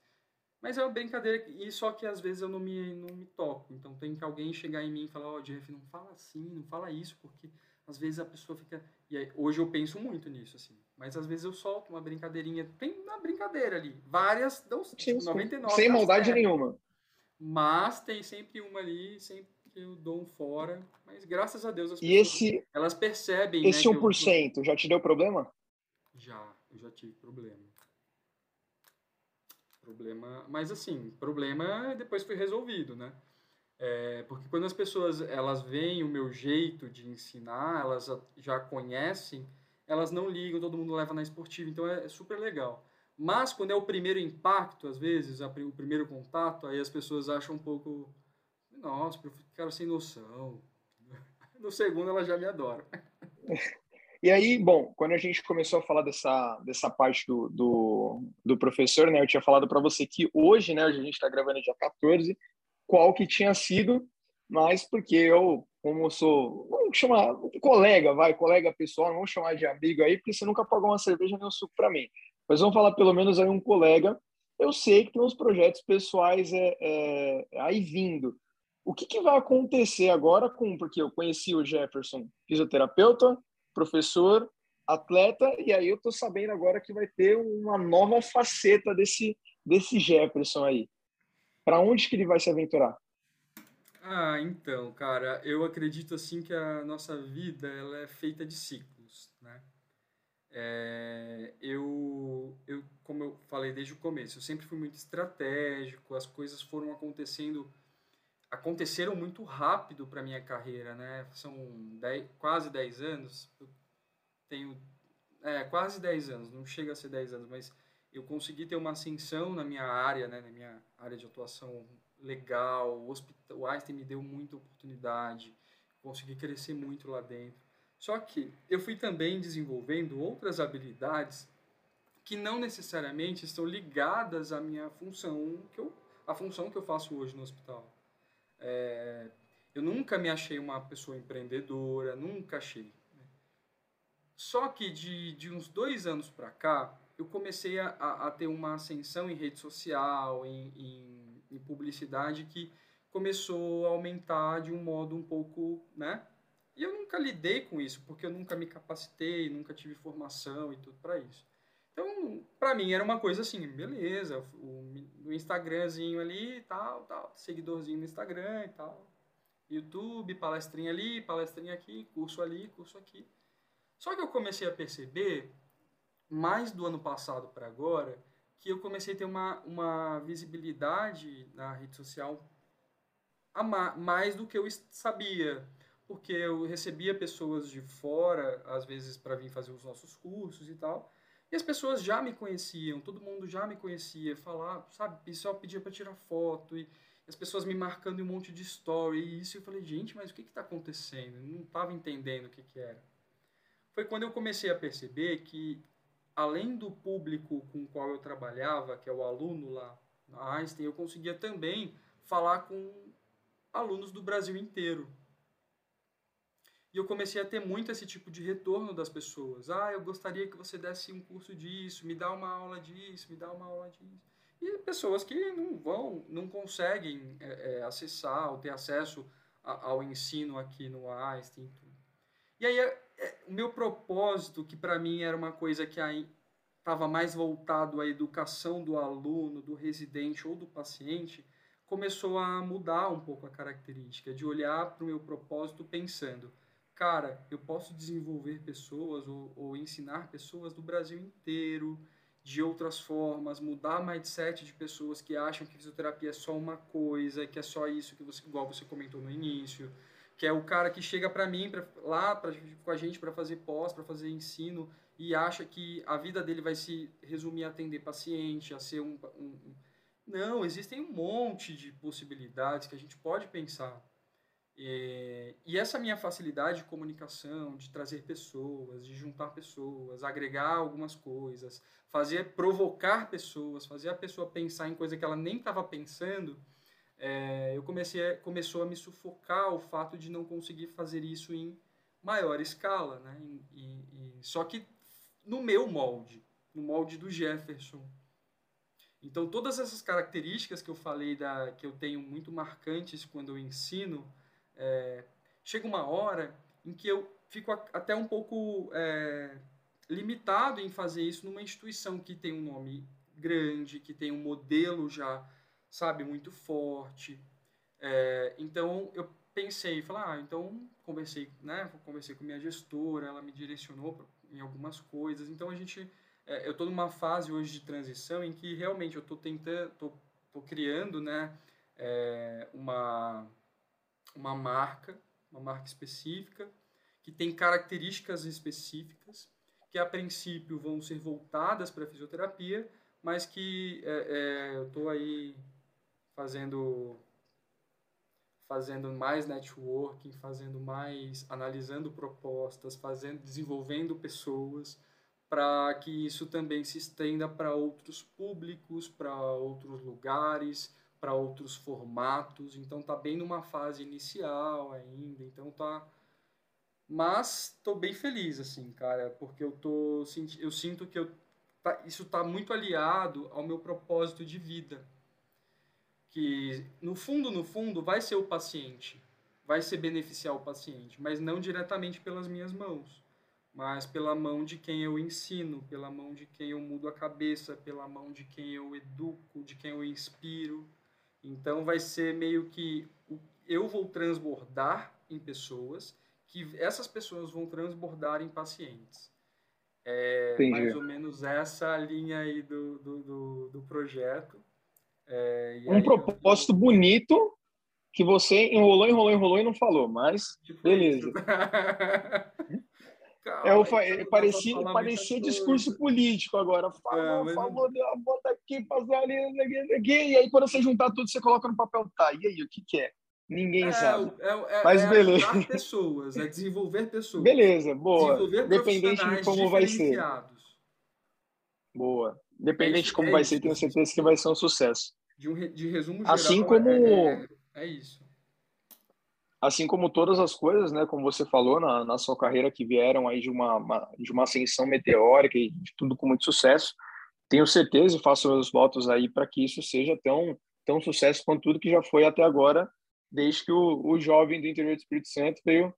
Mas é uma brincadeira, e só que às vezes eu não me, não me toco. Então tem que alguém chegar em mim e falar, ó, oh, Jeff, não fala assim, não fala isso, porque às vezes a pessoa fica. E aí, hoje eu penso muito nisso, assim. Mas às vezes eu solto uma brincadeirinha. Tem uma brincadeira ali. Várias dão tipo, 99. Sem maldade certo. nenhuma. Mas tem sempre uma ali, sempre que eu dou um fora. Mas graças a Deus as e pessoas, esse, elas percebem. Esse né, 1% eu, já te deu problema? Já, eu já tive problema. Problema. Mas assim, problema depois foi resolvido, né? É, porque quando as pessoas elas veem o meu jeito de ensinar, elas já conhecem, elas não ligam, todo mundo leva na esportiva, então é, é super legal. Mas quando é o primeiro impacto, às vezes, a, o primeiro contato, aí as pessoas acham um pouco, nossa, cara sem noção. No segundo ela já me adora. E aí, bom, quando a gente começou a falar dessa, dessa parte do, do, do professor, né, eu tinha falado para você que hoje, né, a gente está gravando dia 14, qual que tinha sido, mas porque eu, como sou, vamos chamar, colega, vai, colega pessoal, não vamos chamar de amigo aí, porque você nunca pagou uma cerveja nem um suco para mim. Mas vamos falar pelo menos aí um colega. Eu sei que tem uns projetos pessoais é, é, aí vindo. O que, que vai acontecer agora com, porque eu conheci o Jefferson, fisioterapeuta, professor, atleta, e aí eu tô sabendo agora que vai ter uma nova faceta desse, desse Jefferson aí. Para onde que ele vai se aventurar? Ah, então, cara, eu acredito assim que a nossa vida ela é feita de ciclos, né? É, eu, eu, como eu falei desde o começo, eu sempre fui muito estratégico, as coisas foram acontecendo, aconteceram muito rápido para minha carreira, né? São dez, quase 10 anos, eu tenho, é, quase 10 anos, não chega a ser 10 anos, mas eu consegui ter uma ascensão na minha área, né, na minha área de atuação legal. O, hospital, o Einstein me deu muita oportunidade, consegui crescer muito lá dentro. Só que eu fui também desenvolvendo outras habilidades que não necessariamente estão ligadas à minha função, que eu, a função que eu faço hoje no hospital. É, eu nunca me achei uma pessoa empreendedora, nunca achei. Né. Só que de, de uns dois anos para cá, eu comecei a, a, ter uma ascensão em rede social, em, em, em, publicidade, que começou a aumentar de um modo um pouco, né? E eu nunca lidei com isso, porque eu nunca me capacitei, nunca tive formação e tudo para isso. Então, para mim era uma coisa assim, beleza, o, o Instagramzinho ali, tal, tal, seguidorzinho no Instagram e tal. YouTube, palestrinha ali, palestrinha aqui, curso ali, curso aqui. Só que eu comecei a perceber mais do ano passado para agora, que eu comecei a ter uma, uma visibilidade na rede social mais do que eu sabia. Porque eu recebia pessoas de fora, às vezes, para vir fazer os nossos cursos e tal. As pessoas já me conheciam, todo mundo já me conhecia, falar, sabe, pessoal pedia para tirar foto e as pessoas me marcando em um monte de story e isso. Eu falei, gente, mas o que está acontecendo? Eu não estava entendendo o que, que era. Foi quando eu comecei a perceber que além do público com o qual eu trabalhava, que é o aluno lá na Einstein, eu conseguia também falar com alunos do Brasil inteiro. E eu comecei a ter muito esse tipo de retorno das pessoas. Ah, eu gostaria que você desse um curso disso, me dá uma aula disso, me dá uma aula disso. E pessoas que não vão, não conseguem é, é, acessar ou ter acesso a, ao ensino aqui no Einstein. E aí é, o meu propósito, que para mim era uma coisa que estava mais voltado à educação do aluno, do residente ou do paciente, começou a mudar um pouco a característica, de olhar para o meu propósito pensando, cara, eu posso desenvolver pessoas ou, ou ensinar pessoas do Brasil inteiro, de outras formas, mudar mindset de pessoas que acham que fisioterapia é só uma coisa, que é só isso que você, igual você comentou no início, que é o cara que chega para mim, pra, lá pra, com a gente para fazer pós, para fazer ensino, e acha que a vida dele vai se resumir a atender paciente, a ser um, um... Não, existem um monte de possibilidades que a gente pode pensar. E, e essa minha facilidade de comunicação, de trazer pessoas, de juntar pessoas, agregar algumas coisas, fazer provocar pessoas, fazer a pessoa pensar em coisa que ela nem estava pensando, é, eu comecei a, começou a me sufocar o fato de não conseguir fazer isso em maior escala, né? E, e, só que no meu molde, no molde do Jefferson. Então todas essas características que eu falei da que eu tenho muito marcantes quando eu ensino, é, chega uma hora em que eu fico até um pouco é, limitado em fazer isso numa instituição que tem um nome grande, que tem um modelo já, sabe, muito forte. É, então eu pensei, falar, ah, então conversei, né, conversei com minha gestora, ela me direcionou em algumas coisas. Então a gente, é, eu estou numa fase hoje de transição em que realmente eu estou tentando, estou criando, né, é, uma uma marca, uma marca específica que tem características específicas que a princípio vão ser voltadas para a fisioterapia, mas que é, é, eu estou aí fazendo fazendo mais networking, fazendo mais, analisando propostas, fazendo, desenvolvendo pessoas, para que isso também se estenda para outros públicos, para outros lugares, para outros formatos. Então tá bem numa fase inicial ainda, então tá mas tô bem feliz assim, cara, porque eu tô eu sinto que eu tá, isso tá muito aliado ao meu propósito de vida que no fundo, no fundo, vai ser o paciente, vai ser beneficiar o paciente, mas não diretamente pelas minhas mãos, mas pela mão de quem eu ensino, pela mão de quem eu mudo a cabeça, pela mão de quem eu educo, de quem eu inspiro. Então vai ser meio que eu vou transbordar em pessoas, que essas pessoas vão transbordar em pacientes. É Entendi. mais ou menos essa linha aí do, do, do, do projeto. É, um propósito eu... bonito que você enrolou, enrolou, enrolou e não falou, mas tipo beleza. Calma, é, eu, eu parecia parecia discurso coisa. político agora. Falou, é, falou, bota aqui, fazer ali, e aí quando você juntar tudo, você coloca no papel, tá, e aí, o que que é? Ninguém é, sabe. É, é, Mas é beleza. pessoas, é desenvolver pessoas. Beleza, boa. Dependente de como vai ser. Boa. Independente é de como é vai ser, tenho certeza que vai ser um sucesso. De, um, de resumo geral, assim como é, é, isso. Assim como todas as coisas, né, como você falou na, na sua carreira que vieram aí de uma, uma, de uma ascensão meteórica e de tudo com muito sucesso, tenho certeza e faço os votos aí para que isso seja tão tão sucesso quanto tudo que já foi até agora, desde que o, o jovem do interior do Espírito Santo veio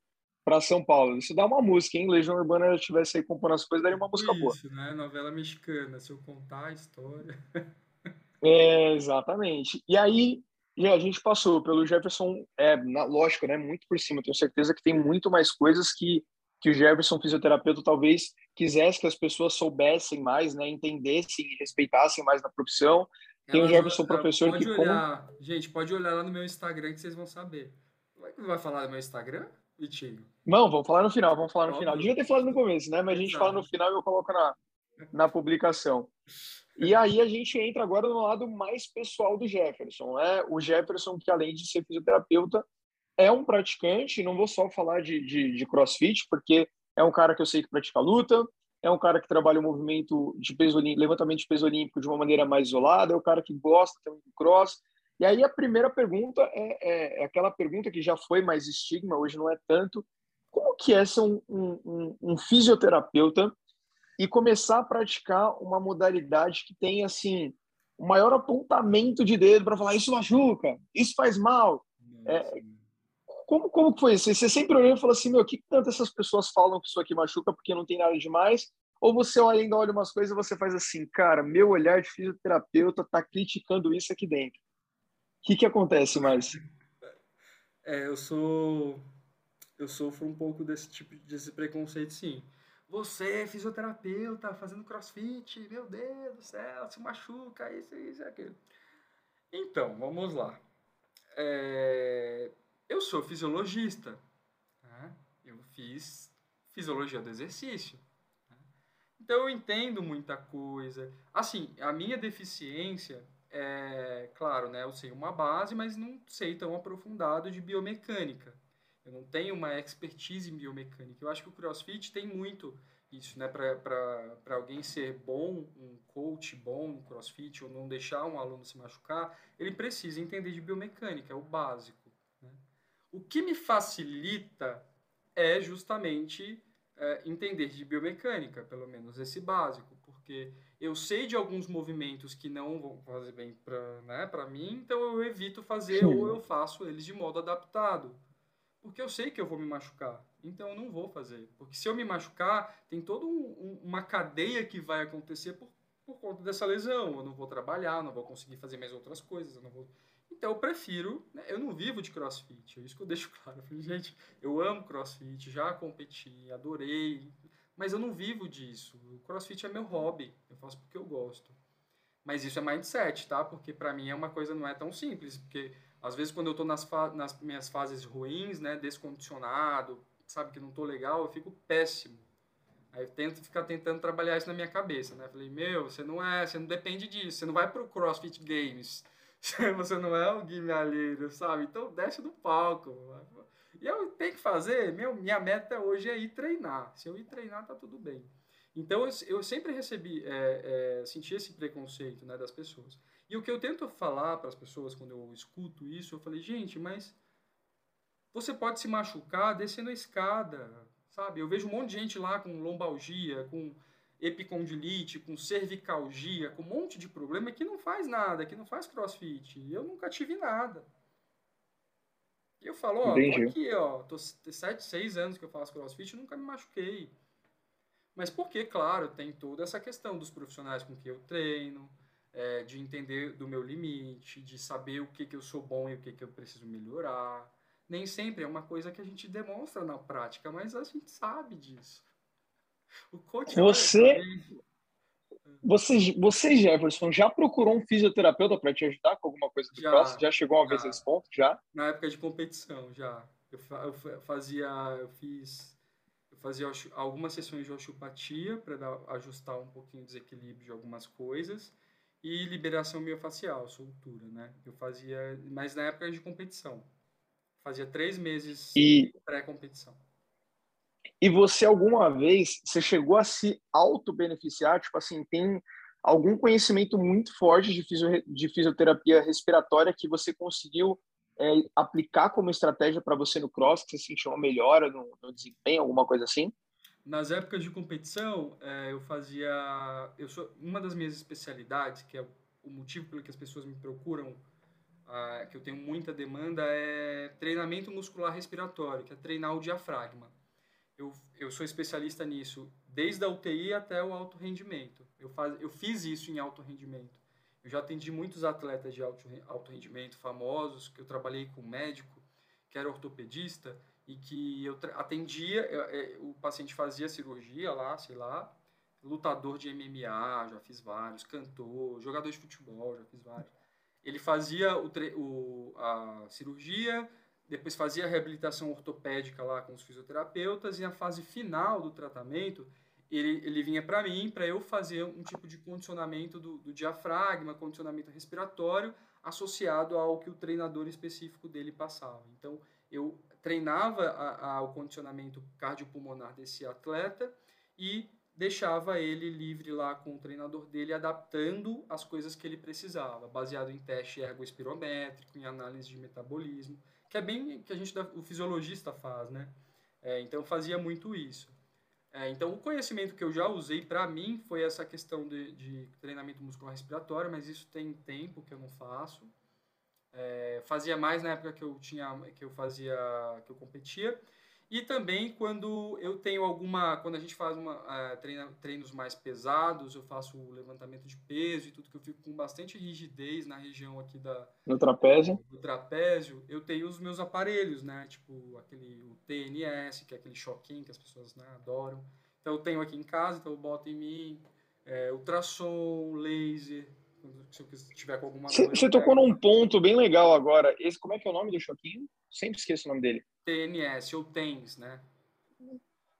para São Paulo. Isso dá uma música, hein? Legião Urbana estivesse aí compondo as coisas, daria uma música Isso, boa. Isso, né? Novela mexicana, se eu contar a história. é, exatamente. E aí, a gente passou pelo Jefferson, é, na, lógico, né? Muito por cima. Tenho certeza que tem muito mais coisas que, que o Jefferson, fisioterapeuta, talvez quisesse que as pessoas soubessem mais, né? Entendessem e respeitassem mais na profissão. Tem o Jefferson, professor, pode que... Olhar, como... Gente, pode olhar lá no meu Instagram que vocês vão saber. Como é que vai falar do meu Instagram? Vitinho? Não, vamos falar no final, vamos falar no Óbvio. final. Devia ter falado no começo, né? Mas a gente Exato. fala no final e eu coloco na, na publicação. E aí a gente entra agora no lado mais pessoal do Jefferson, né? O Jefferson, que além de ser fisioterapeuta, é um praticante, não vou só falar de, de, de crossfit, porque é um cara que eu sei que pratica luta, é um cara que trabalha o movimento de peso levantamento de peso olímpico de uma maneira mais isolada, é um cara que gosta também do cross, e aí a primeira pergunta é, é, é, aquela pergunta que já foi mais estigma, hoje não é tanto. Como que é ser um, um, um fisioterapeuta e começar a praticar uma modalidade que tem, assim, o maior apontamento de dedo para falar isso machuca, isso faz mal. É, como, como foi isso? Você sempre olhou e falou assim, meu, o que tanto essas pessoas falam que isso aqui machuca porque não tem nada demais? Ou você ainda olha umas coisas e você faz assim, cara, meu olhar de fisioterapeuta está criticando isso aqui dentro que, que acontece mais? É, eu sou. Eu sofro um pouco desse tipo desse preconceito, sim. Você é fisioterapeuta, fazendo crossfit, meu Deus do céu, se machuca, isso, isso, aquilo. Então, vamos lá. É, eu sou fisiologista. Né? Eu fiz fisiologia do exercício. Né? Então, eu entendo muita coisa. Assim, a minha deficiência é, claro, né, eu sei uma base, mas não sei tão aprofundado de biomecânica. Eu não tenho uma expertise em biomecânica. Eu acho que o CrossFit tem muito isso, né? Para alguém ser bom, um coach bom no CrossFit, ou não deixar um aluno se machucar, ele precisa entender de biomecânica, é o básico. Né? O que me facilita é justamente é, entender de biomecânica, pelo menos esse básico, porque eu sei de alguns movimentos que não vão fazer bem para né, mim, então eu evito fazer Sim. ou eu faço eles de modo adaptado. Porque eu sei que eu vou me machucar, então eu não vou fazer. Porque se eu me machucar, tem toda um, um, uma cadeia que vai acontecer por, por conta dessa lesão. Eu não vou trabalhar, não vou conseguir fazer mais outras coisas, eu não vou então eu prefiro, né? eu não vivo de crossfit, é isso que eu deixo claro. Eu gente, eu amo crossfit, já competi, adorei, mas eu não vivo disso. O crossfit é meu hobby, eu faço porque eu gosto. Mas isso é mindset, tá? Porque para mim é uma coisa não é tão simples, porque às vezes quando eu tô nas, nas minhas fases ruins, né, descondicionado, sabe que não tô legal, eu fico péssimo. Aí eu tento ficar tentando trabalhar isso na minha cabeça, né? Falei, meu, você não é, você não depende disso, você não vai pro CrossFit Games você não é um guimalheiro, sabe? Então desce do palco. E eu tenho que fazer, meu, minha meta hoje é ir treinar. Se eu ir treinar, tá tudo bem. Então eu, eu sempre recebi, é, é, senti esse preconceito né, das pessoas. E o que eu tento falar para as pessoas quando eu escuto isso, eu falei, gente, mas você pode se machucar descendo a escada, sabe? Eu vejo um monte de gente lá com lombalgia, com epicondilite, com cervicalgia, com um monte de problema que não faz nada, que não faz crossfit. E eu nunca tive nada. E eu falo, ó, Entendi. tô aqui, ó, tô sete, seis anos que eu faço crossfit e nunca me machuquei. Mas porque, claro, tem toda essa questão dos profissionais com que eu treino, é, de entender do meu limite, de saber o que, que eu sou bom e o que, que eu preciso melhorar. Nem sempre é uma coisa que a gente demonstra na prática, mas a gente sabe disso. O coach você, você, você, Jefferson, já procurou um fisioterapeuta para te ajudar com alguma coisa do já, cross? Já chegou uma já. vez a esse ponto? Já? Na época de competição, já. Eu, eu fazia, eu fiz, eu fazia algumas sessões de osteopatia para ajustar um pouquinho o desequilíbrio de algumas coisas e liberação miofacial, soltura, né? Eu fazia, mas na época de competição. Fazia três meses e... pré-competição. E você alguma vez, você chegou a se auto-beneficiar? Tipo assim, tem algum conhecimento muito forte de, fisio, de fisioterapia respiratória que você conseguiu é, aplicar como estratégia para você no cross, que você sentiu uma melhora no, no, desempenho, alguma coisa assim? Nas épocas de competição, é, eu fazia... Eu sou, uma das minhas especialidades, que é o motivo pelo que as pessoas me procuram, que eu tenho muita demanda, é treinamento muscular respiratório, que é treinar o diafragma eu, eu sou especialista nisso desde a UTI até o alto rendimento. Eu, faz, eu fiz isso em alto rendimento. Eu já atendi muitos atletas de alto, alto rendimento famosos, que eu trabalhei com médico, que era ortopedista, e que eu atendia, eu, eu, o paciente fazia cirurgia lá, sei lá, lutador de MMA, já fiz vários, cantor, jogador de futebol, já fiz vários. Ele fazia o, o, a cirurgia, depois fazia a reabilitação ortopédica lá com os fisioterapeutas e na fase final do tratamento ele, ele vinha para mim para eu fazer um tipo de condicionamento do, do, diafragma, condicionamento respiratório associado ao que o treinador específico dele passava. Então eu treinava a, a, o condicionamento cardiopulmonar desse atleta e deixava ele livre lá com o treinador dele, adaptando as coisas que ele precisava, baseado em teste ergoespirométrico, em análise de metabolismo que é bem que a gente o fisiologista faz, né? É, então fazia muito isso. É, então o conhecimento que eu já usei para mim foi essa questão de, de, treinamento muscular respiratório, mas isso tem tempo que eu não faço. É, fazia mais na época que eu tinha que eu fazia que eu competia e também quando eu tenho alguma, quando a gente faz uma, uh, treina, treinos mais pesados, eu faço o levantamento de peso e tudo que eu fico com bastante rigidez na região aqui da no trapézio. Do trapézio, eu tenho os meus aparelhos, né? Tipo aquele o TNS, que é aquele choquinho que as pessoas né, adoram. Então eu tenho aqui em casa, então eu boto em mim é, ultrassom, laser, se eu tiver com alguma Você tocou num ponto bem legal agora. Esse, como é que é o nome do choquinho? Sempre esqueço o nome dele. TNS ou TENS, né?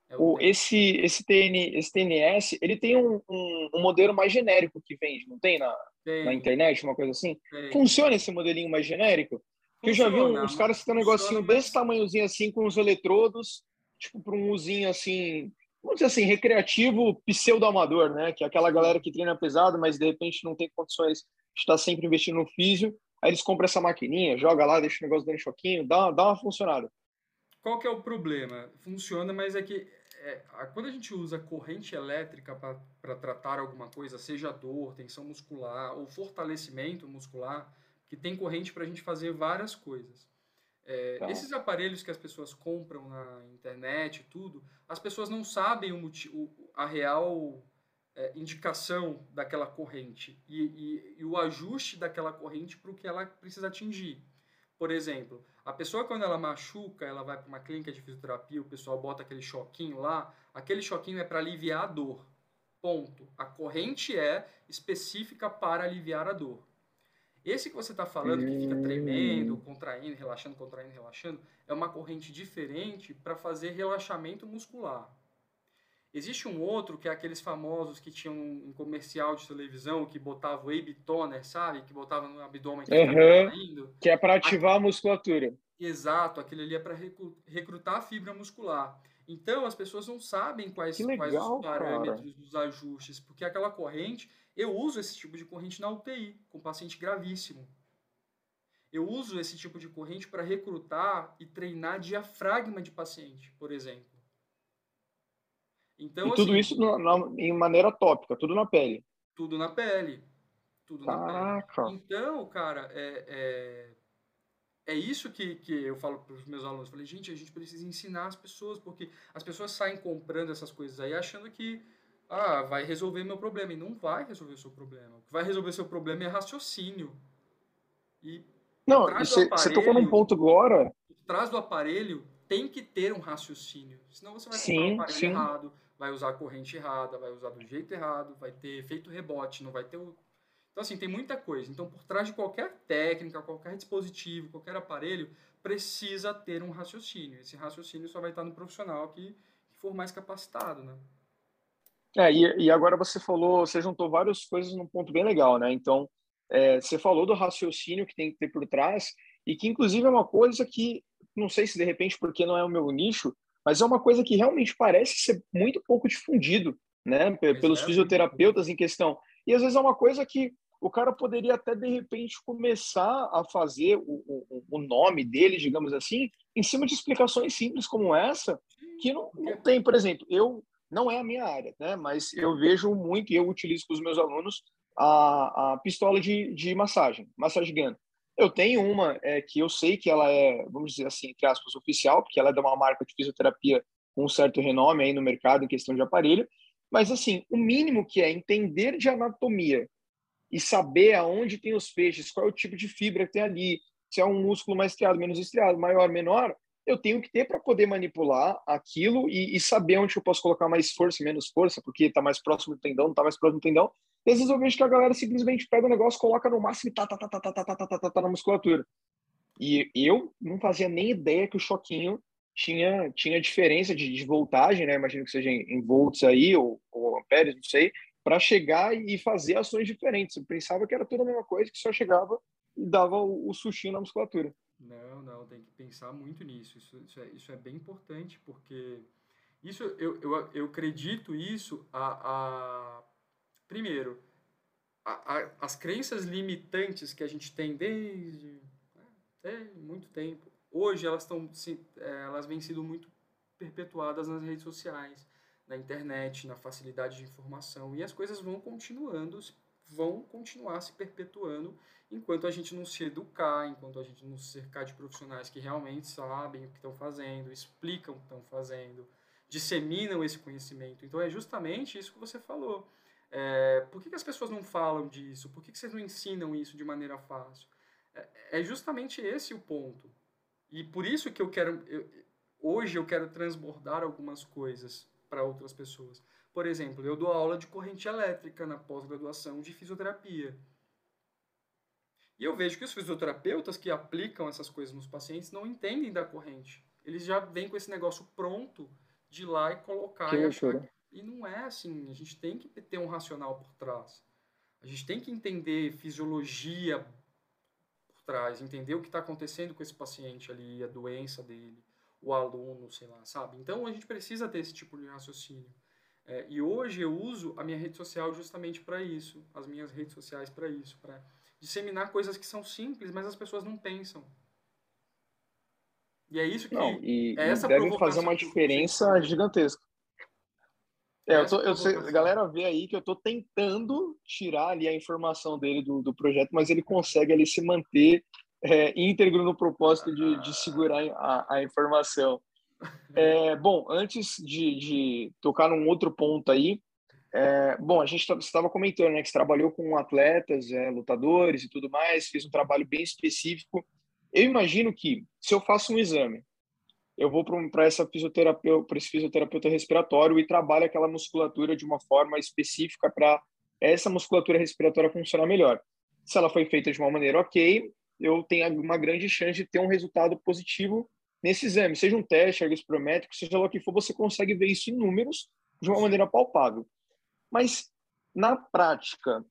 É o, o esse, esse, TN, esse TNS, ele tem um, um, um, modelo mais genérico que vende, não tem na, tem. na internet, uma coisa assim? Tem. Funciona esse modelinho mais genérico? Funciona, eu já vi uns caras que tem um negocinho desse tamanhozinho assim, com os eletrodos, tipo para um usinho assim, vamos dizer assim, recreativo pseudo-amador, né? Que é aquela galera que treina pesado, mas de repente não tem condições de estar sempre investindo no físio. Aí eles compram essa maquininha, joga lá, deixa o negócio dando choquinho, dá, dá uma funcionada. qual que é o problema? Funciona, mas é que é, quando a gente usa corrente elétrica para tratar alguma coisa, seja dor, tensão muscular ou fortalecimento muscular, que tem corrente para a gente fazer várias coisas. É, tá. Esses aparelhos que as pessoas compram na internet tudo, as pessoas não sabem o, o a real é, indicação daquela corrente e, e, e, o ajuste daquela corrente para o que ela precisa atingir. Por exemplo, a pessoa quando ela machuca, ela vai para uma clínica de fisioterapia, o pessoal bota aquele choquinho lá, aquele choquinho é para aliviar a dor. Ponto. A corrente é específica para aliviar a dor. Esse que você está falando, que fica tremendo, hum. contraindo, relaxando, contraindo, relaxando, é uma corrente diferente para fazer relaxamento muscular. Existe um outro que é aqueles famosos que tinham um comercial de televisão que botava o Abe Toner, sabe? Que botava no abdômen que uhum, Que é para ativar a musculatura. Exato, aquele ali é para recrutar a fibra muscular. Então as pessoas não sabem quais, legal, quais os parâmetros cara. dos ajustes, porque aquela corrente eu uso esse tipo de corrente na UTI, com paciente gravíssimo. Eu uso esse tipo de corrente para recrutar e treinar diafragma de paciente, por exemplo. Então, e tudo assim, isso na, em maneira tópica, tudo na pele. Tudo na pele. Tudo Caraca. na pele. Então, cara, é, é, é isso que, que eu falo para os meus alunos. Eu falei, gente, a gente precisa ensinar as pessoas, porque as pessoas saem comprando essas coisas aí achando que ah, vai resolver meu problema. E não vai resolver o seu problema. O que vai resolver o seu problema é raciocínio. E não, você, tocou num ponto agora. Atrás do aparelho tem que ter um raciocínio. Senão você vai comprar um aparelho sim. errado, vai usar a corrente errada, vai usar do jeito errado, vai ter efeito rebote, não vai ter o. Então, assim, tem muita coisa. Então, por trás de qualquer técnica, qualquer dispositivo, qualquer aparelho, precisa ter um raciocínio. Esse raciocínio só vai estar no profissional que, que for mais capacitado, né? É, e, e, agora você falou, você juntou várias coisas num ponto bem legal, né? Então, é, você falou do raciocínio que tem que ter por trás e que, inclusive, é uma coisa que, não sei se de repente porque não é o meu nicho, mas é uma coisa que realmente parece ser muito pouco difundido, né? Pelos é, fisioterapeutas em questão. E às vezes é uma coisa que o cara poderia até, de repente, começar a fazer o, o, o nome dele, digamos assim, em cima de explicações simples como essa, que não, não tem, por exemplo, eu não é a minha área, né? Mas eu vejo muito e eu utilizo com os meus alunos a, a pistola de, de massagem, gun. Eu tenho uma é, que eu sei que ela é, vamos dizer assim, entre aspas, oficial, porque ela é de uma marca de fisioterapia com um certo renome aí no mercado em questão de aparelho. Mas, assim, o mínimo que é entender de anatomia e saber aonde tem os feixes, qual é o tipo de fibra que tem ali, se é um músculo mais estriado, menos estriado, maior, menor, eu tenho que ter para poder manipular aquilo e, e, saber onde eu posso colocar mais força e menos força, porque está mais próximo do tendão, não está mais próximo do tendão. E às vezes eu vejo que a galera simplesmente pega o negócio, coloca no máximo e tá, tá, tá, tá, tá, tá, tá, tá, tá, tá, tá na musculatura. E eu não fazia nem ideia que o choquinho tinha, tinha diferença de, de voltagem, né? Imagino que seja em, em volts aí, ou, ou amperes, não sei, para chegar e fazer ações diferentes. Eu pensava que era tudo a mesma coisa, que só chegava e dava o, o sustinho na musculatura. Não, não, tem que pensar muito nisso. Isso, isso, é, isso é bem importante, porque isso eu, eu, eu acredito isso a, a primeiro, a, a, as crenças limitantes que a gente tem desde né, muito tempo, hoje elas estão é, elas vêm sido muito perpetuadas nas redes sociais, na internet, na facilidade de informação e as coisas vão continuando, vão continuar se perpetuando enquanto a gente não se educar, enquanto a gente não se cercar de profissionais que realmente sabem o que estão fazendo, explicam o que estão fazendo, disseminam esse conhecimento. Então é justamente isso que você falou. É, por que, que, as pessoas não falam disso? Por que, que vocês não ensinam isso de maneira fácil? É, é justamente esse o ponto. E por isso que eu quero. Eu, hoje eu quero transbordar algumas coisas para outras pessoas. Por exemplo, eu dou aula de corrente elétrica na pós-graduação de fisioterapia. E eu vejo que os fisioterapeutas que aplicam essas coisas nos pacientes não entendem da corrente. Eles já vêm com esse negócio pronto de ir lá e colocar que e achar. Que... E não é assim. A gente tem que ter um racional por trás. A gente tem que entender fisiologia por trás, entender o que está acontecendo com esse paciente ali, a doença dele, o aluno, sei lá, sabe? Então a gente precisa ter esse tipo de raciocínio. É, e hoje eu uso a minha rede social justamente para isso, as minhas redes sociais para isso, para disseminar coisas que são simples, mas as pessoas não pensam. E é isso que Não, e, é essa deve fazer uma diferença gigantesca. É, eu, tô, eu sei, a galera vê aí que eu estou tentando tirar ali a informação dele do, do projeto, mas ele consegue ali se manter é, íntegro no propósito de, de segurar a, a informação. É, bom, antes de, de, tocar num outro ponto aí, é, bom, a gente tá, estava comentando né, que você trabalhou com atletas, é, lutadores e tudo mais, fez um trabalho bem específico. Eu imagino que se eu faço um exame, eu vou para essa fisioterapeuta, para esse fisioterapeuta respiratório e trabalho aquela musculatura de uma forma específica para essa musculatura respiratória funcionar melhor. Se ela foi feita de uma maneira ok, eu tenho uma grande chance de ter um resultado positivo nesse exame, seja um teste ergospirométrico, seja lá o que for, você consegue ver isso em números de uma maneira palpável. Mas na prática,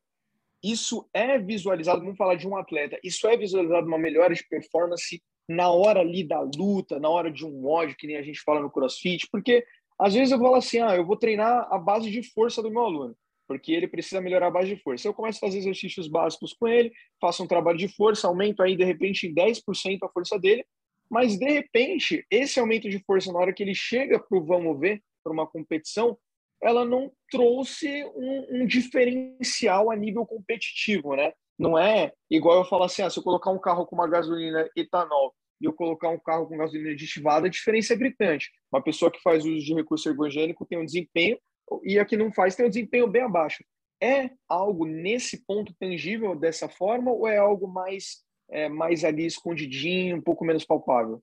isso é visualizado, vamos falar de um atleta, isso é visualizado uma melhora de performance na hora ali da luta, na hora de um ódio, que nem a gente fala no CrossFit, porque às vezes eu falo assim, ah, eu vou treinar a base de força do meu aluno, porque ele precisa melhorar a base de força. Eu começo a fazer exercícios básicos com ele, faço um trabalho de força, aumento aí de repente em 10% a força dele, mas de repente esse aumento de força na hora que ele chega para o vamos ver, para uma competição, ela não trouxe um, um, diferencial a nível competitivo, né? Não é igual eu falar assim, ah, se eu colocar um carro com uma gasolina etanol e eu colocar um carro com gasolina aditivada, a diferença é gritante. Uma pessoa que faz uso de recurso ergogênico tem um desempenho e a que não faz tem um desempenho bem abaixo. É algo nesse ponto tangível dessa forma ou é algo mais é, mais ali escondidinho, um pouco menos palpável?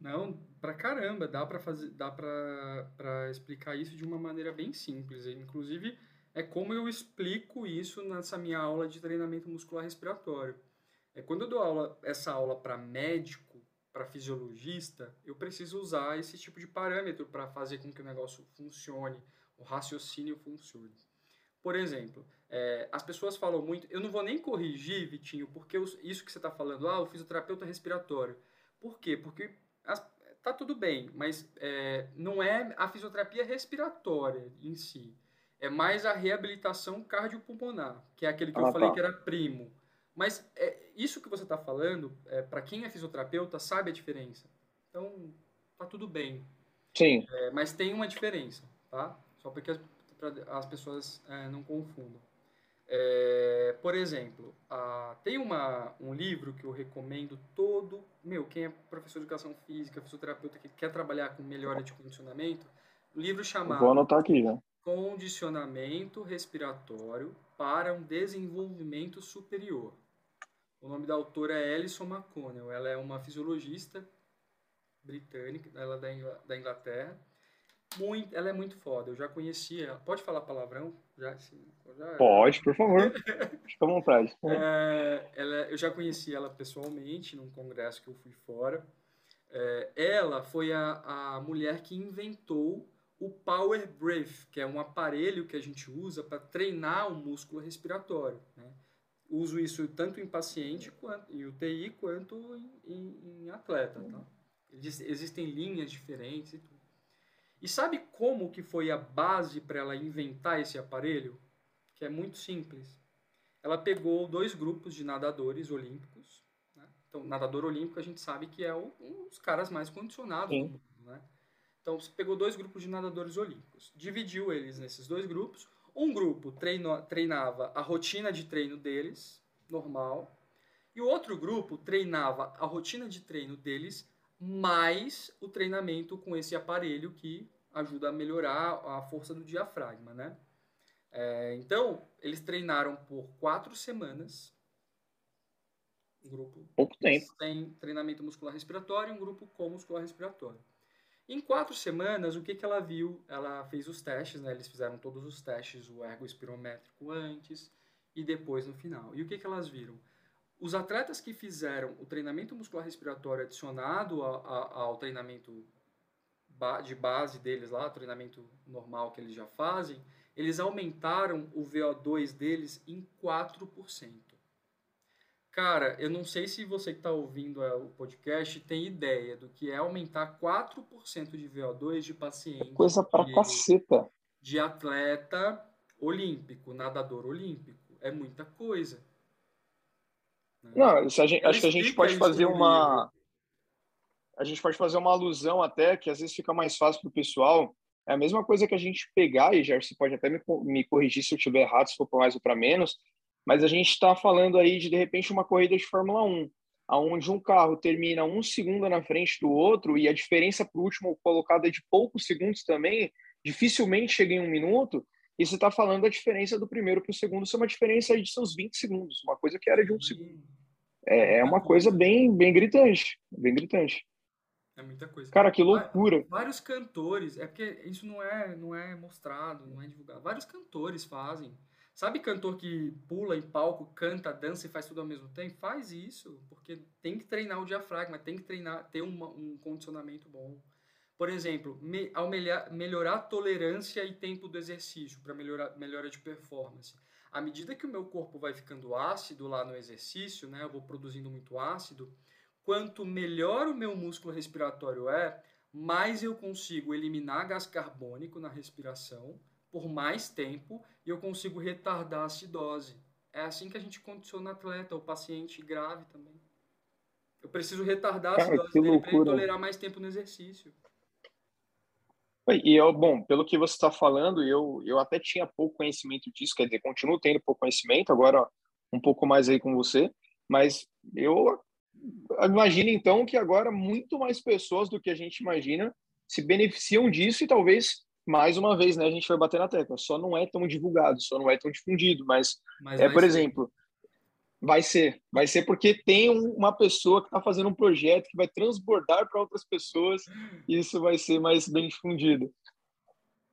Não, pra caramba, dá para fazer, dá para explicar isso de uma maneira bem simples. Inclusive, é como eu explico isso nessa minha aula de treinamento muscular respiratório. É quando eu dou aula, essa aula para médico, para fisiologista, eu preciso usar esse tipo de parâmetro para fazer com que o negócio funcione, o raciocínio funcione. Por exemplo, é, as pessoas falam muito, eu não vou nem corrigir, Vitinho, porque isso que você está falando, ah, o fisioterapeuta respiratório. Por quê? Porque as, tá tudo bem, mas é, não é a fisioterapia respiratória em si. É mais a reabilitação cardiopulmonar, que é aquele que ah, eu falei tá. que era primo. Mas é, isso que você está falando, é, para quem é fisioterapeuta, sabe a diferença. Então, tá tudo bem. Sim. É, mas tem uma diferença, tá? Só porque as, as pessoas é, não confundam. É, por exemplo, a, tem uma, um livro que eu recomendo todo, meu, quem é professor de educação física, fisioterapeuta que quer trabalhar com melhora de condicionamento, um livro chamado Vou anotar aqui, né? Condicionamento Respiratório para um Desenvolvimento Superior. O nome da autora é Alison McConnell, ela é uma fisiologista britânica, ela é da Inglaterra, muito, ela é muito foda. Eu já conhecia. Pode falar palavrão? Já, já... Pode, por favor. Fica à vontade. É, ela, eu já conheci ela pessoalmente num congresso que eu fui fora. É, ela foi a, a mulher que inventou o Power Breath, que é um aparelho que a gente usa para treinar o músculo respiratório. Né? Uso isso tanto em paciente, quanto, em UTI, quanto em, em, em atleta. Tá? Existem linhas diferentes e tudo. E sabe como que foi a base para ela inventar esse aparelho? Que é muito simples. Ela pegou dois grupos de nadadores olímpicos. Né? Então, nadador olímpico a gente sabe que é um dos caras mais condicionados Sim. do mundo. Né? Então, você pegou dois grupos de nadadores olímpicos, dividiu eles nesses dois grupos. Um grupo treino, treinava a rotina de treino deles, normal, e o outro grupo treinava a rotina de treino deles mais o treinamento com esse aparelho que ajuda a melhorar a força do diafragma, né? É, então, eles treinaram por quatro semanas. Um grupo Pouco tempo. sem treinamento muscular respiratório e um grupo com muscular respiratório. Em quatro semanas, o que, que ela viu? Ela fez os testes, né? Eles fizeram todos os testes, o ergo espirométrico antes e depois no final. E o que, que elas viram? Os atletas que fizeram o treinamento muscular respiratório adicionado ao treinamento de base deles lá, treinamento normal que eles já fazem, eles aumentaram o VO2 deles em 4%. Cara, eu não sei se você que está ouvindo é, o podcast tem ideia do que é aumentar 4% de VO2 de paciente. Coisa pra de, caceta. De atleta olímpico, nadador olímpico. É muita coisa. Né? Não, a gente, acho que a gente pode fazer uma. a gente pode fazer uma alusão até, que às vezes fica mais fácil para o pessoal. É a mesma coisa que a gente pegar, e já você pode até me, me corrigir se eu estiver errado, se for para mais ou para menos, mas a gente está falando aí de, de repente, uma corrida de Fórmula 1, aonde um carro termina um segundo na frente do outro e a diferença para o último colocado é de poucos segundos também, dificilmente chega em um minuto, e você está falando da diferença do primeiro para o segundo, isso é uma diferença de seus 20 segundos, uma coisa que era de um segundo. É, é uma coisa bem, bem gritante, bem gritante. É muita coisa. Cara, que loucura. Vários cantores, é porque isso não é, não é mostrado, não é divulgado. Vários cantores fazem. Sabe cantor que pula em palco, canta, dança e faz tudo ao mesmo tempo? Faz isso, porque tem que treinar o diafragma, tem que treinar, ter um condicionamento bom. Por exemplo, me, ao melhor, melhorar a tolerância e tempo do exercício para melhorar melhora de performance. À medida que o meu corpo vai ficando ácido lá no exercício, né, eu vou produzindo muito ácido, quanto melhor o meu músculo respiratório é, mais eu consigo eliminar gás carbônico na respiração por mais tempo e eu consigo retardar a acidose. É assim que a gente condiciona o atleta, o paciente grave também. Eu preciso retardar a acidose dele para ele tolerar mais tempo no exercício. E eu, bom, pelo que você está falando, eu, eu até tinha pouco conhecimento disso, quer dizer, continuo tendo pouco conhecimento, agora um pouco mais aí com você, mas eu imagino então que agora muito mais pessoas do que a gente imagina se beneficiam disso e talvez mais uma vez, né, a gente vai bater na tecla, só não é tão divulgado, só não é tão difundido, mas, mas é, por exemplo, vai ser, vai ser porque tem uma pessoa que está fazendo um projeto que vai transbordar para outras pessoas e isso vai ser mais bem difundido.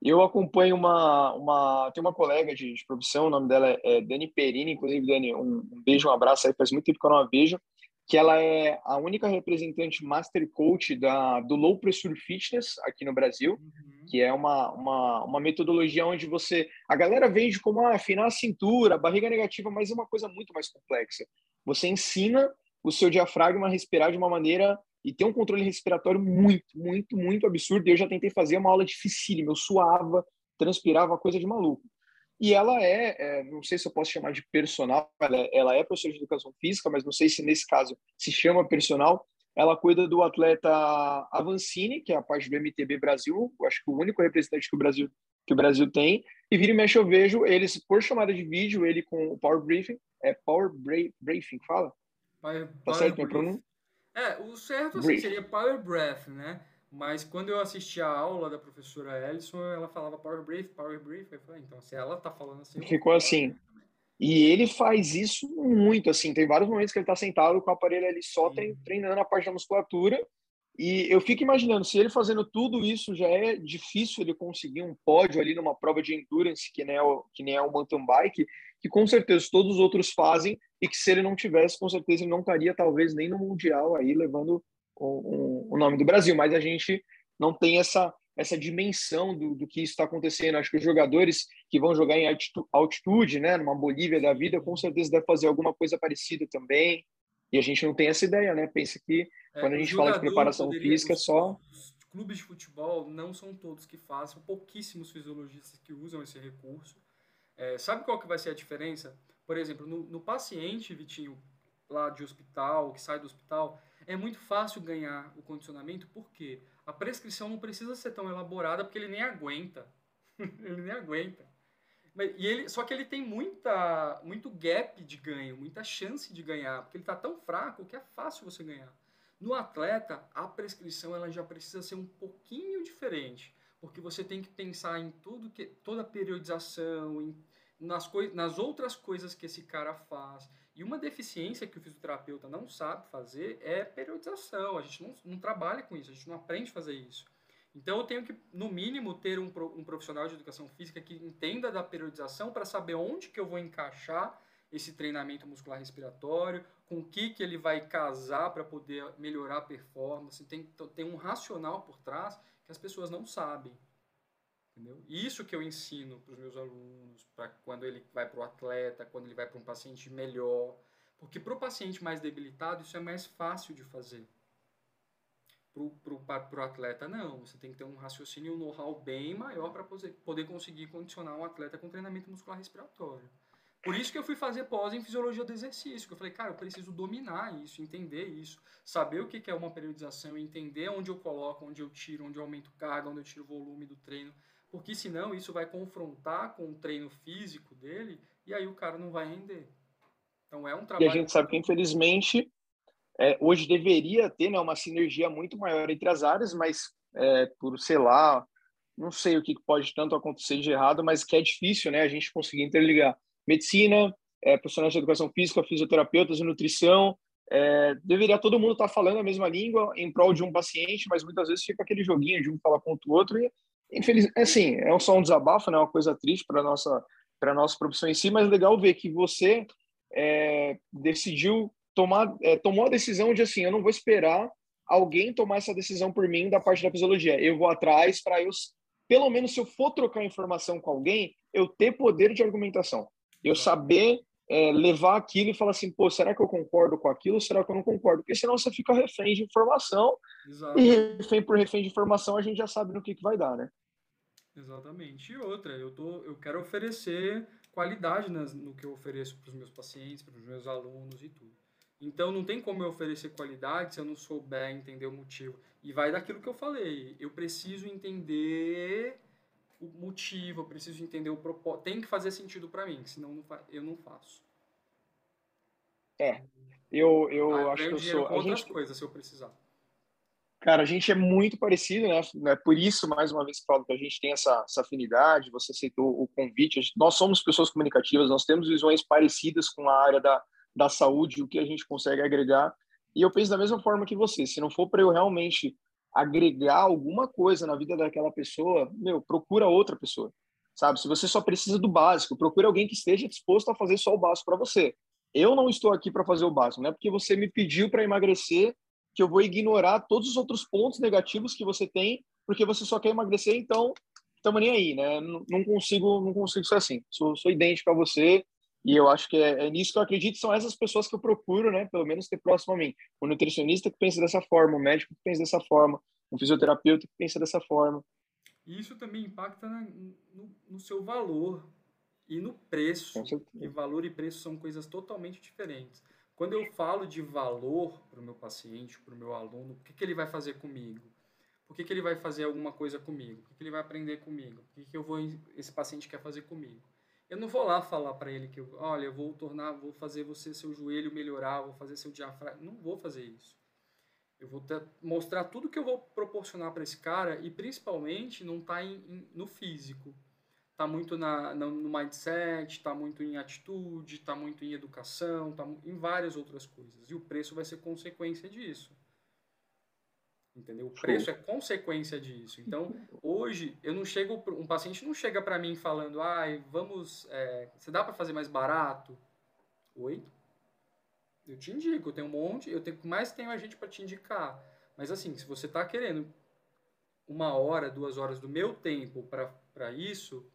Eu acompanho uma, uma tem uma colega de, de profissão, o nome dela é, é Dani Perini, inclusive Dani, um, um beijo, um abraço aí, faz muito tempo que eu não a vejo que ela é a única representante master coach da, do Low Pressure Fitness aqui no Brasil, uhum. que é uma, uma, uma metodologia onde você... A galera vende como ah, afinar a cintura, barriga negativa, mas é uma coisa muito mais complexa. Você ensina o seu diafragma a respirar de uma maneira e ter um controle respiratório muito, muito, muito absurdo. Eu já tentei fazer uma aula dificílima, eu suava, transpirava, coisa de maluco. E ela é, é, não sei se eu posso chamar de personal, ela é, ela é professora de educação física, mas não sei se nesse caso se chama personal. Ela cuida do atleta Avancini, que é a parte do MTB Brasil, acho que o único representante que o Brasil que o Brasil tem. E vira e mexe eu vejo eles por chamada de vídeo, ele com o Power Briefing, é Power Briefing, fala? Power, tá certo minha pronúncia? É, o certo assim, seria Power Breath, né? Mas quando eu assisti a aula da professora Ellison, ela falava Power Brief, Power Brief. Eu falei, então, se ela tá falando assim. Ficou assim. E ele faz isso muito, assim. Tem vários momentos que ele tá sentado com o aparelho ali só Sim. treinando a parte da musculatura. E eu fico imaginando, se ele fazendo tudo isso já é difícil ele conseguir um pódio ali numa prova de endurance, que nem é o, que nem é o mountain bike, que com certeza todos os outros fazem, e que se ele não tivesse, com certeza ele não estaria talvez nem no Mundial aí levando o, o, nome do Brasil, mas a gente não tem essa, essa dimensão do, do que está acontecendo. Acho que os jogadores que vão jogar em altitude, né, numa Bolívia da vida, com certeza deve fazer alguma coisa parecida também. E a gente não tem essa ideia, né? Pensa que é, quando a gente fala de preparação poderia, física, os, só. Os clubes de futebol não são todos que fazem, pouquíssimos fisiologistas que usam esse recurso. É, sabe qual que vai ser a diferença? Por exemplo, no, no paciente, Vitinho, lá de hospital, que sai do hospital, é muito fácil ganhar o condicionamento porque a prescrição não precisa ser tão elaborada porque ele nem aguenta. ele nem aguenta. E ele, só que ele tem muita, muito gap de ganho, muita chance de ganhar, porque ele está tão fraco que é fácil você ganhar. No atleta, a prescrição ela já precisa ser um pouquinho diferente, porque você tem que pensar em tudo que toda a periodização, em, nas, nas outras coisas que esse cara faz. E uma deficiência que o fisioterapeuta não sabe fazer é periodização. A gente não, não trabalha com isso, a gente não aprende a fazer isso. Então eu tenho que, no mínimo, ter um, um profissional de educação física que entenda da periodização para saber onde que eu vou encaixar esse treinamento muscular respiratório, com o que, que ele vai casar para poder melhorar a performance. Tem, tem um racional por trás que as pessoas não sabem. Entendeu? Isso que eu ensino para os meus alunos, para quando ele vai para o atleta, quando ele vai para um paciente melhor. Porque para o paciente mais debilitado, isso é mais fácil de fazer. Para o atleta, não. Você tem que ter um raciocínio, um know-how bem maior para poder conseguir condicionar um atleta com treinamento muscular respiratório. Por isso que eu fui fazer pós em fisiologia do exercício, que eu falei, cara, eu preciso dominar isso, entender isso, saber o que é uma periodização, entender onde eu coloco, onde eu tiro, onde eu aumento carga, onde eu tiro o volume do treino, porque senão isso vai confrontar com o treino físico dele e aí o cara não vai render. Então é um trabalho. E a gente sabe que, infelizmente, é, hoje deveria ter né, uma sinergia muito maior entre as áreas, mas é, por, sei lá, não sei o que pode tanto acontecer de errado, mas que é difícil né, a gente conseguir interligar medicina, é, profissionais de educação física, fisioterapeutas e nutrição. É, deveria todo mundo estar tá falando a mesma língua em prol de um paciente, mas muitas vezes fica aquele joguinho de um falar contra o outro e, infelizmente, assim, é só um desabafo, né, uma coisa triste para nossa para nossa profissão em si, mas legal ver que você é, decidiu tomar, é, tomou a decisão de assim, eu não vou esperar alguém tomar essa decisão por mim da parte da fisiologia. Eu vou atrás para eu, pelo menos se eu for trocar informação com alguém, eu ter poder de argumentação eu saber é, levar aquilo e falar assim, pô, será que eu concordo com aquilo? Será que eu não concordo? Porque senão você fica refém de informação Exato. e refém por refém de informação a gente já sabe no que, que vai dar, né? Exatamente. E outra, eu, tô, eu quero oferecer qualidade nas, no que eu ofereço para os meus pacientes, para os meus alunos e tudo. Então não tem como eu oferecer qualidade se eu não souber entender o motivo. E vai daquilo que eu falei. Eu preciso entender o motivo, eu preciso entender o propósito. Tem que fazer sentido para mim, senão não eu não faço. É, eu, eu ah, acho que eu sou. a gente coisas se eu precisar. Cara, a gente é muito parecido, né? É por isso, mais uma vez, falo que a gente tem essa, essa afinidade. Você aceitou o convite. Gente, nós somos pessoas comunicativas, nós temos visões parecidas com a área da, da saúde, o que a gente consegue agregar. E eu penso da mesma forma que você. Se não for para eu realmente agregar alguma coisa na vida daquela pessoa, meu, procura outra pessoa, sabe? Se você só precisa do básico, procura alguém que esteja disposto a fazer só o básico para você. Eu não estou aqui para fazer o básico, não é porque você me pediu para emagrecer que eu vou ignorar todos os outros pontos negativos que você tem, porque você só quer emagrecer, então estamos nem aí, né? Não, consigo, não consigo ser assim. Sou, sou idêntico a você e eu acho que é, é, nisso que eu acredito, são essas pessoas que eu procuro, né, pelo menos ter próximo a mim. O nutricionista que pensa dessa forma, o médico que pensa dessa forma, o fisioterapeuta que pensa dessa forma. Isso também impacta na, no, no, seu valor e no preço. E valor e preço são coisas totalmente diferentes. Quando eu falo de valor para o meu paciente, para o meu aluno, o que, que ele vai fazer comigo? Por que, que ele vai fazer alguma coisa comigo? O que, que ele vai aprender comigo? O que, que eu vou, esse paciente quer fazer comigo? Eu não vou lá falar para ele que, olha, eu vou tornar, vou fazer você seu joelho melhorar, vou fazer seu diafragma. Não vou fazer isso. Eu vou mostrar tudo que eu vou proporcionar para esse cara e principalmente não tá em, em, no físico. Tá muito na, no, no mindset, tá muito em atitude, tá muito em educação, tá em várias outras coisas. E o preço vai ser consequência disso. Entendeu? O preço é consequência disso. Então, hoje, eu não chego, um paciente não chega para mim falando, ai, vamos, é, você dá para fazer mais barato? Oi? Eu te indico, eu tenho um monte, eu tenho mais tenho a gente para te indicar. Mas assim, se você está querendo uma hora, duas horas do meu tempo para isso,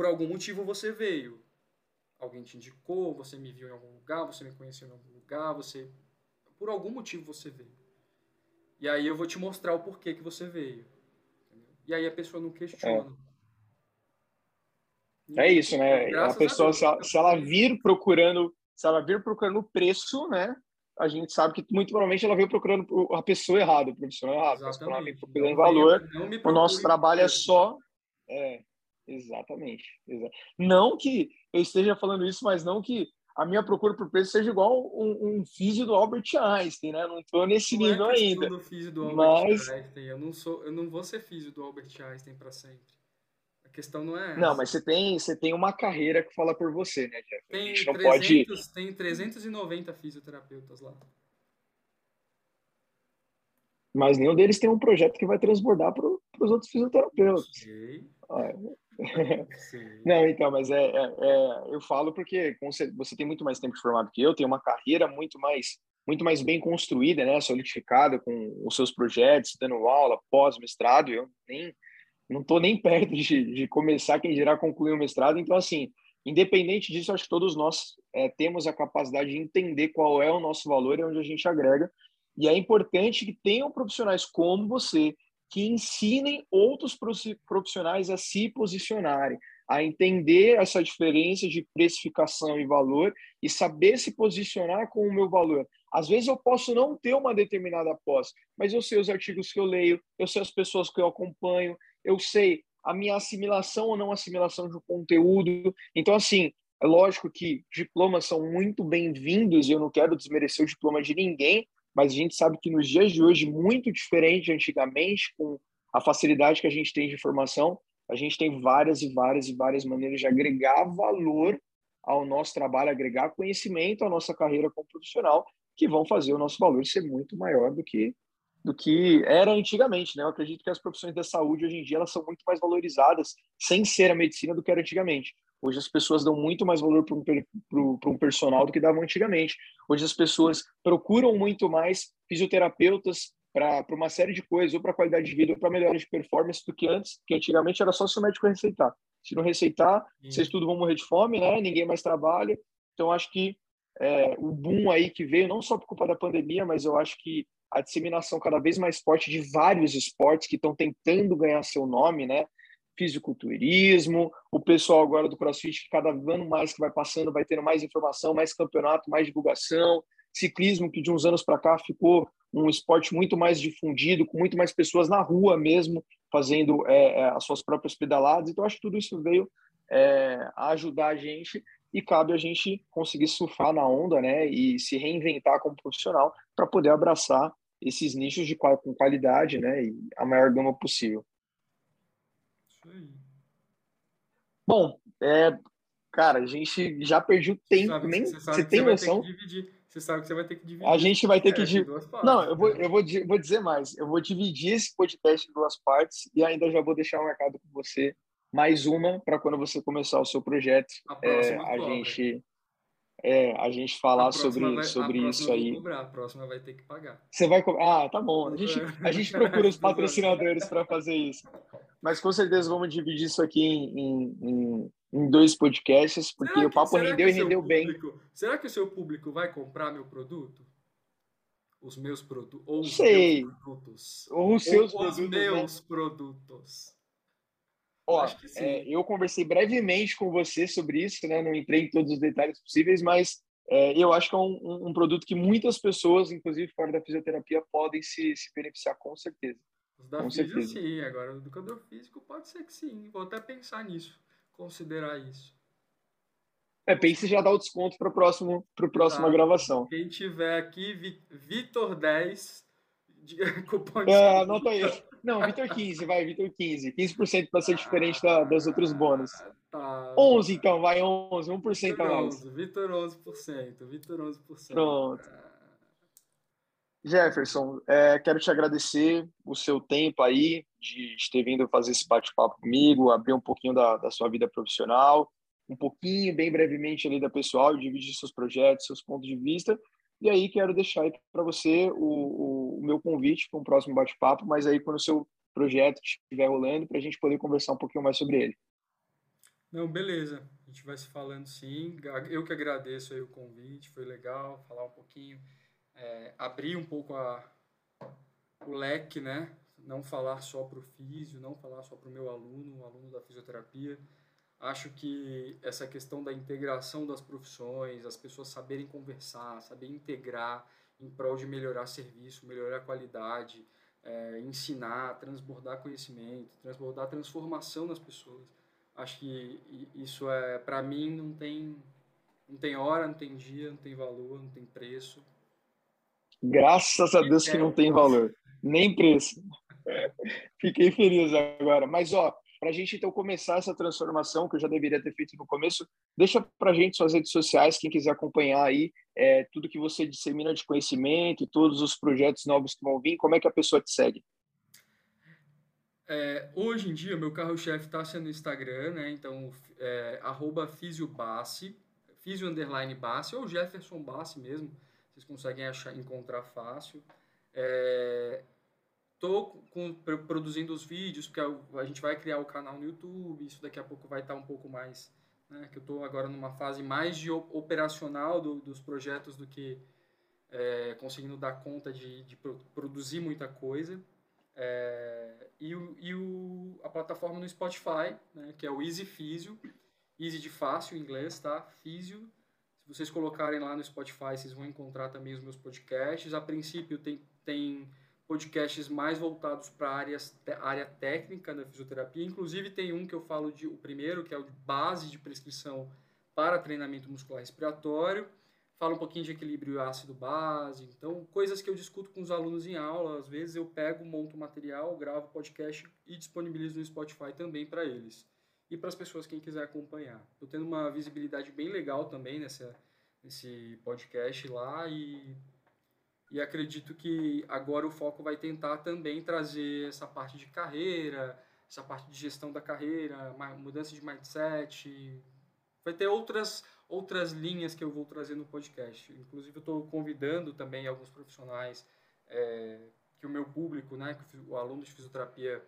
por algum motivo você veio. Alguém te indicou, você me viu em algum lugar, você me conheceu em algum lugar, você por algum motivo você veio. E aí eu vou te mostrar o porquê que você veio. Entendeu? E aí a pessoa não questiona. É, é isso, né? A pessoa, a Deus, se, ela, se ela vir procurando, se ela vir procurando preço, né? A gente sabe que muito provavelmente ela veio procurando a pessoa errada, o profissional errado. Procurando valor, o nosso trabalho é só. É, exatamente, exatamente. Não que eu esteja falando isso, mas não que a minha procura por preço seja igual um, um físico do Albert Einstein, né? Não estou nesse não é nível é ainda. Do físico do Albert mas... Einstein. Eu não sou, eu não vou ser físico do Albert Einstein para sempre. A questão não é essa. Não, mas você tem, você tem uma carreira que fala por você, né, Jeff? Tem, 300, pode... tem 390 fisioterapeutas lá. Mas nenhum deles tem um projeto que vai transbordar para os outros fisioterapeutas. Sei. Não, então, mas é, é, é, eu falo porque você, tem muito mais tempo de formado que eu, tem uma carreira muito mais muito mais bem construída, né, solidificada com os seus projetos, dando aula, pós-mestrado, eu nem não estou nem perto de, de começar, quem dirá concluir o mestrado, então assim, independente disso, acho que todos nós é, temos a capacidade de entender qual é o nosso valor e onde a gente agrega, e é importante que tenham profissionais como você, que ensinem outros profissionais a se posicionarem, a entender essa diferença de precificação e valor e saber se posicionar com o meu valor. Às vezes eu posso não ter uma determinada pós, mas eu sei os artigos que eu leio, eu sei as pessoas que eu acompanho, eu sei a minha assimilação ou não assimilação de um conteúdo. Então, assim, é lógico que diplomas são muito bem-vindos e eu não quero desmerecer o diploma de ninguém, mas a gente sabe que nos dias de hoje, muito diferente de antigamente, com a facilidade que a gente tem de informação, a gente tem várias e várias e várias maneiras de agregar valor ao nosso trabalho, agregar conhecimento à nossa carreira como profissional, que vão fazer o nosso valor ser muito maior do que do que era antigamente, né? Eu acredito que as profissões da saúde hoje em dia elas são muito mais valorizadas sem ser a medicina do que era antigamente. Hoje as pessoas dão muito mais valor para um, um personal do que davam antigamente. Hoje as pessoas procuram muito mais fisioterapeutas para uma série de coisas, ou para qualidade de vida, ou para melhora de performance do que antes, que antigamente era só se o médico receitar. Se não receitar, Sim. vocês tudo vão morrer de fome, né? Ninguém mais trabalha. Então acho que é, o boom aí que veio, não só por culpa da pandemia, mas eu acho que a disseminação cada vez mais forte de vários esportes que estão tentando ganhar seu nome, né? Fisiculturismo, o pessoal agora do CrossFit, que cada ano mais que vai passando, vai tendo mais informação, mais campeonato, mais divulgação, ciclismo, que de uns anos para cá ficou um esporte muito mais difundido, com muito mais pessoas na rua mesmo, fazendo é, é as suas próprias pedaladas. Então, acho que tudo isso veio é, ajudar a gente e cabe a gente conseguir surfar na onda né, e se reinventar como profissional para poder abraçar esses nichos de, com qualidade né, e a maior gama possível. Bom, é, cara, a gente já perdeu tempo, sabe, nem você, você tem noção. Você sabe que você vai ter que dividir. A gente vai ter que dividir. Não, eu vou, né? eu vou, vou dizer mais. Eu vou dividir esse podcast em duas partes e ainda já vou deixar marcado com você mais uma para quando você começar o seu projeto. A, é, a gente é, a gente falar sobre, vai, sobre isso aí. Cobrar, a próxima vai ter que pagar. Você vai cobrar? Ah, tá bom. A gente, a gente procura os patrocinadores para fazer isso. Mas com certeza vamos dividir isso aqui em, em, em dois podcasts, porque que, o papo rendeu e rendeu público, bem. Será que o seu público vai comprar meu produto? Os meus produtos? Ou os Sei. meus produtos? Ou os seus ou produtos. Os meus né? produtos. Ó, é, eu conversei brevemente com você sobre isso, né? Não entrei em todos os detalhes possíveis, mas é, eu acho que é um, um, produto que muitas pessoas, inclusive fora da fisioterapia, podem se, se beneficiar com certeza. Os da com física, certeza. sim. Agora, o educador físico pode ser que sim. Vou até pensar nisso, considerar isso. É, pense já dar o desconto para a próxima tá. gravação. Quem tiver aqui, Vitor 10, cupom de é, anota aí. Não, Vitor 15, vai, Vitor 15. 15% para ser diferente da, dos outros bônus. Tá. 11 então, vai 11, 1% Vitor a mais. 11, Vitor 11%, Vitor 11%. Pronto. Jefferson, é, quero te agradecer o seu tempo aí, de, de ter vindo fazer esse bate-papo comigo, abrir um pouquinho da, da sua vida profissional, um pouquinho, bem brevemente ali da pessoal, dividir seus projetos, seus pontos de vista. E aí quero deixar aí para você o, o, o, meu convite para um próximo bate-papo, mas aí quando o seu projeto estiver rolando, para a gente poder conversar um pouquinho mais sobre ele. Não, beleza. A gente vai se falando sim. Eu que agradeço aí o convite, foi legal falar um pouquinho é, abrir um pouco a, o leque, né? Não falar só para o físio, não falar só para o meu aluno, o aluno da fisioterapia. Acho que essa questão da integração das profissões, as pessoas saberem conversar, saber integrar em prol de melhorar serviço, melhorar qualidade, é, ensinar, transbordar conhecimento, transbordar transformação nas pessoas. Acho que isso é, para mim, não tem, não tem hora, não tem dia, não tem valor, não tem preço. Graças a Deus que não tem valor, nem preço. Fiquei feliz agora. Mas, ó, para a gente então começar essa transformação, que eu já deveria ter feito no começo, deixa para a gente suas redes sociais, quem quiser acompanhar aí é, tudo que você dissemina de conhecimento todos os projetos novos que vão vir, como é que a pessoa te segue? É, hoje em dia, meu carro-chefe está sendo no Instagram, né? Então, é, fisiobassi, fisio underline bassi, ou Jefferson Bassi mesmo, vocês conseguem achar, encontrar fácil. Estou é, produzindo os vídeos, porque a gente vai criar o canal no YouTube, isso daqui a pouco vai estar um pouco mais... Né, que eu estou agora numa fase mais de operacional do, dos projetos do que é, conseguindo dar conta de, de produzir muita coisa. É, e o, e o, a plataforma no Spotify, né, que é o Easy Physio, Easy de fácil em inglês, tá? Physio. Se vocês colocarem lá no Spotify, vocês vão encontrar também os meus podcasts. A princípio tem, tem podcasts mais voltados para a área técnica da fisioterapia. Inclusive tem um que eu falo de o primeiro, que é o de base de prescrição para treinamento muscular respiratório fala um pouquinho de equilíbrio ácido-base. Então, coisas que eu discuto com os alunos em aula. Às vezes eu pego, monto material, gravo podcast e disponibilizo no Spotify também para eles. E para as pessoas, quem quiser acompanhar. Estou tendo uma visibilidade bem legal também nessa, nesse podcast lá e, e acredito que agora o foco vai tentar também trazer essa parte de carreira, essa parte de gestão da carreira, mudança de mindset. Vai ter outras outras linhas que eu vou trazer no podcast. Inclusive, eu estou convidando também alguns profissionais é, que o meu público, né, que o aluno de fisioterapia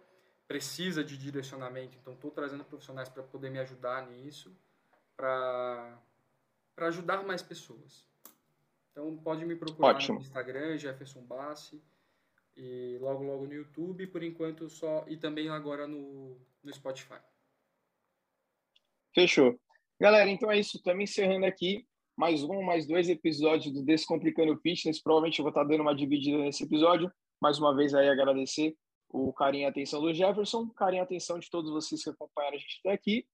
precisa de direcionamento. Então, estou trazendo profissionais para poder me ajudar nisso, para ajudar mais pessoas. Então, pode me procurar Ótimo. no Instagram, Jefferson Bassi, e logo, logo no YouTube, por enquanto só, e também agora no, no Spotify. Fechou. Galera, então é isso. Estamos encerrando aqui mais um, mais dois episódios do Descomplicando Fitness. Provavelmente eu vou estar dando uma dividida nesse episódio. Mais uma vez aí agradecer o carinho e a atenção do Jefferson, carinho e atenção de todos vocês que acompanharam a gente até aqui.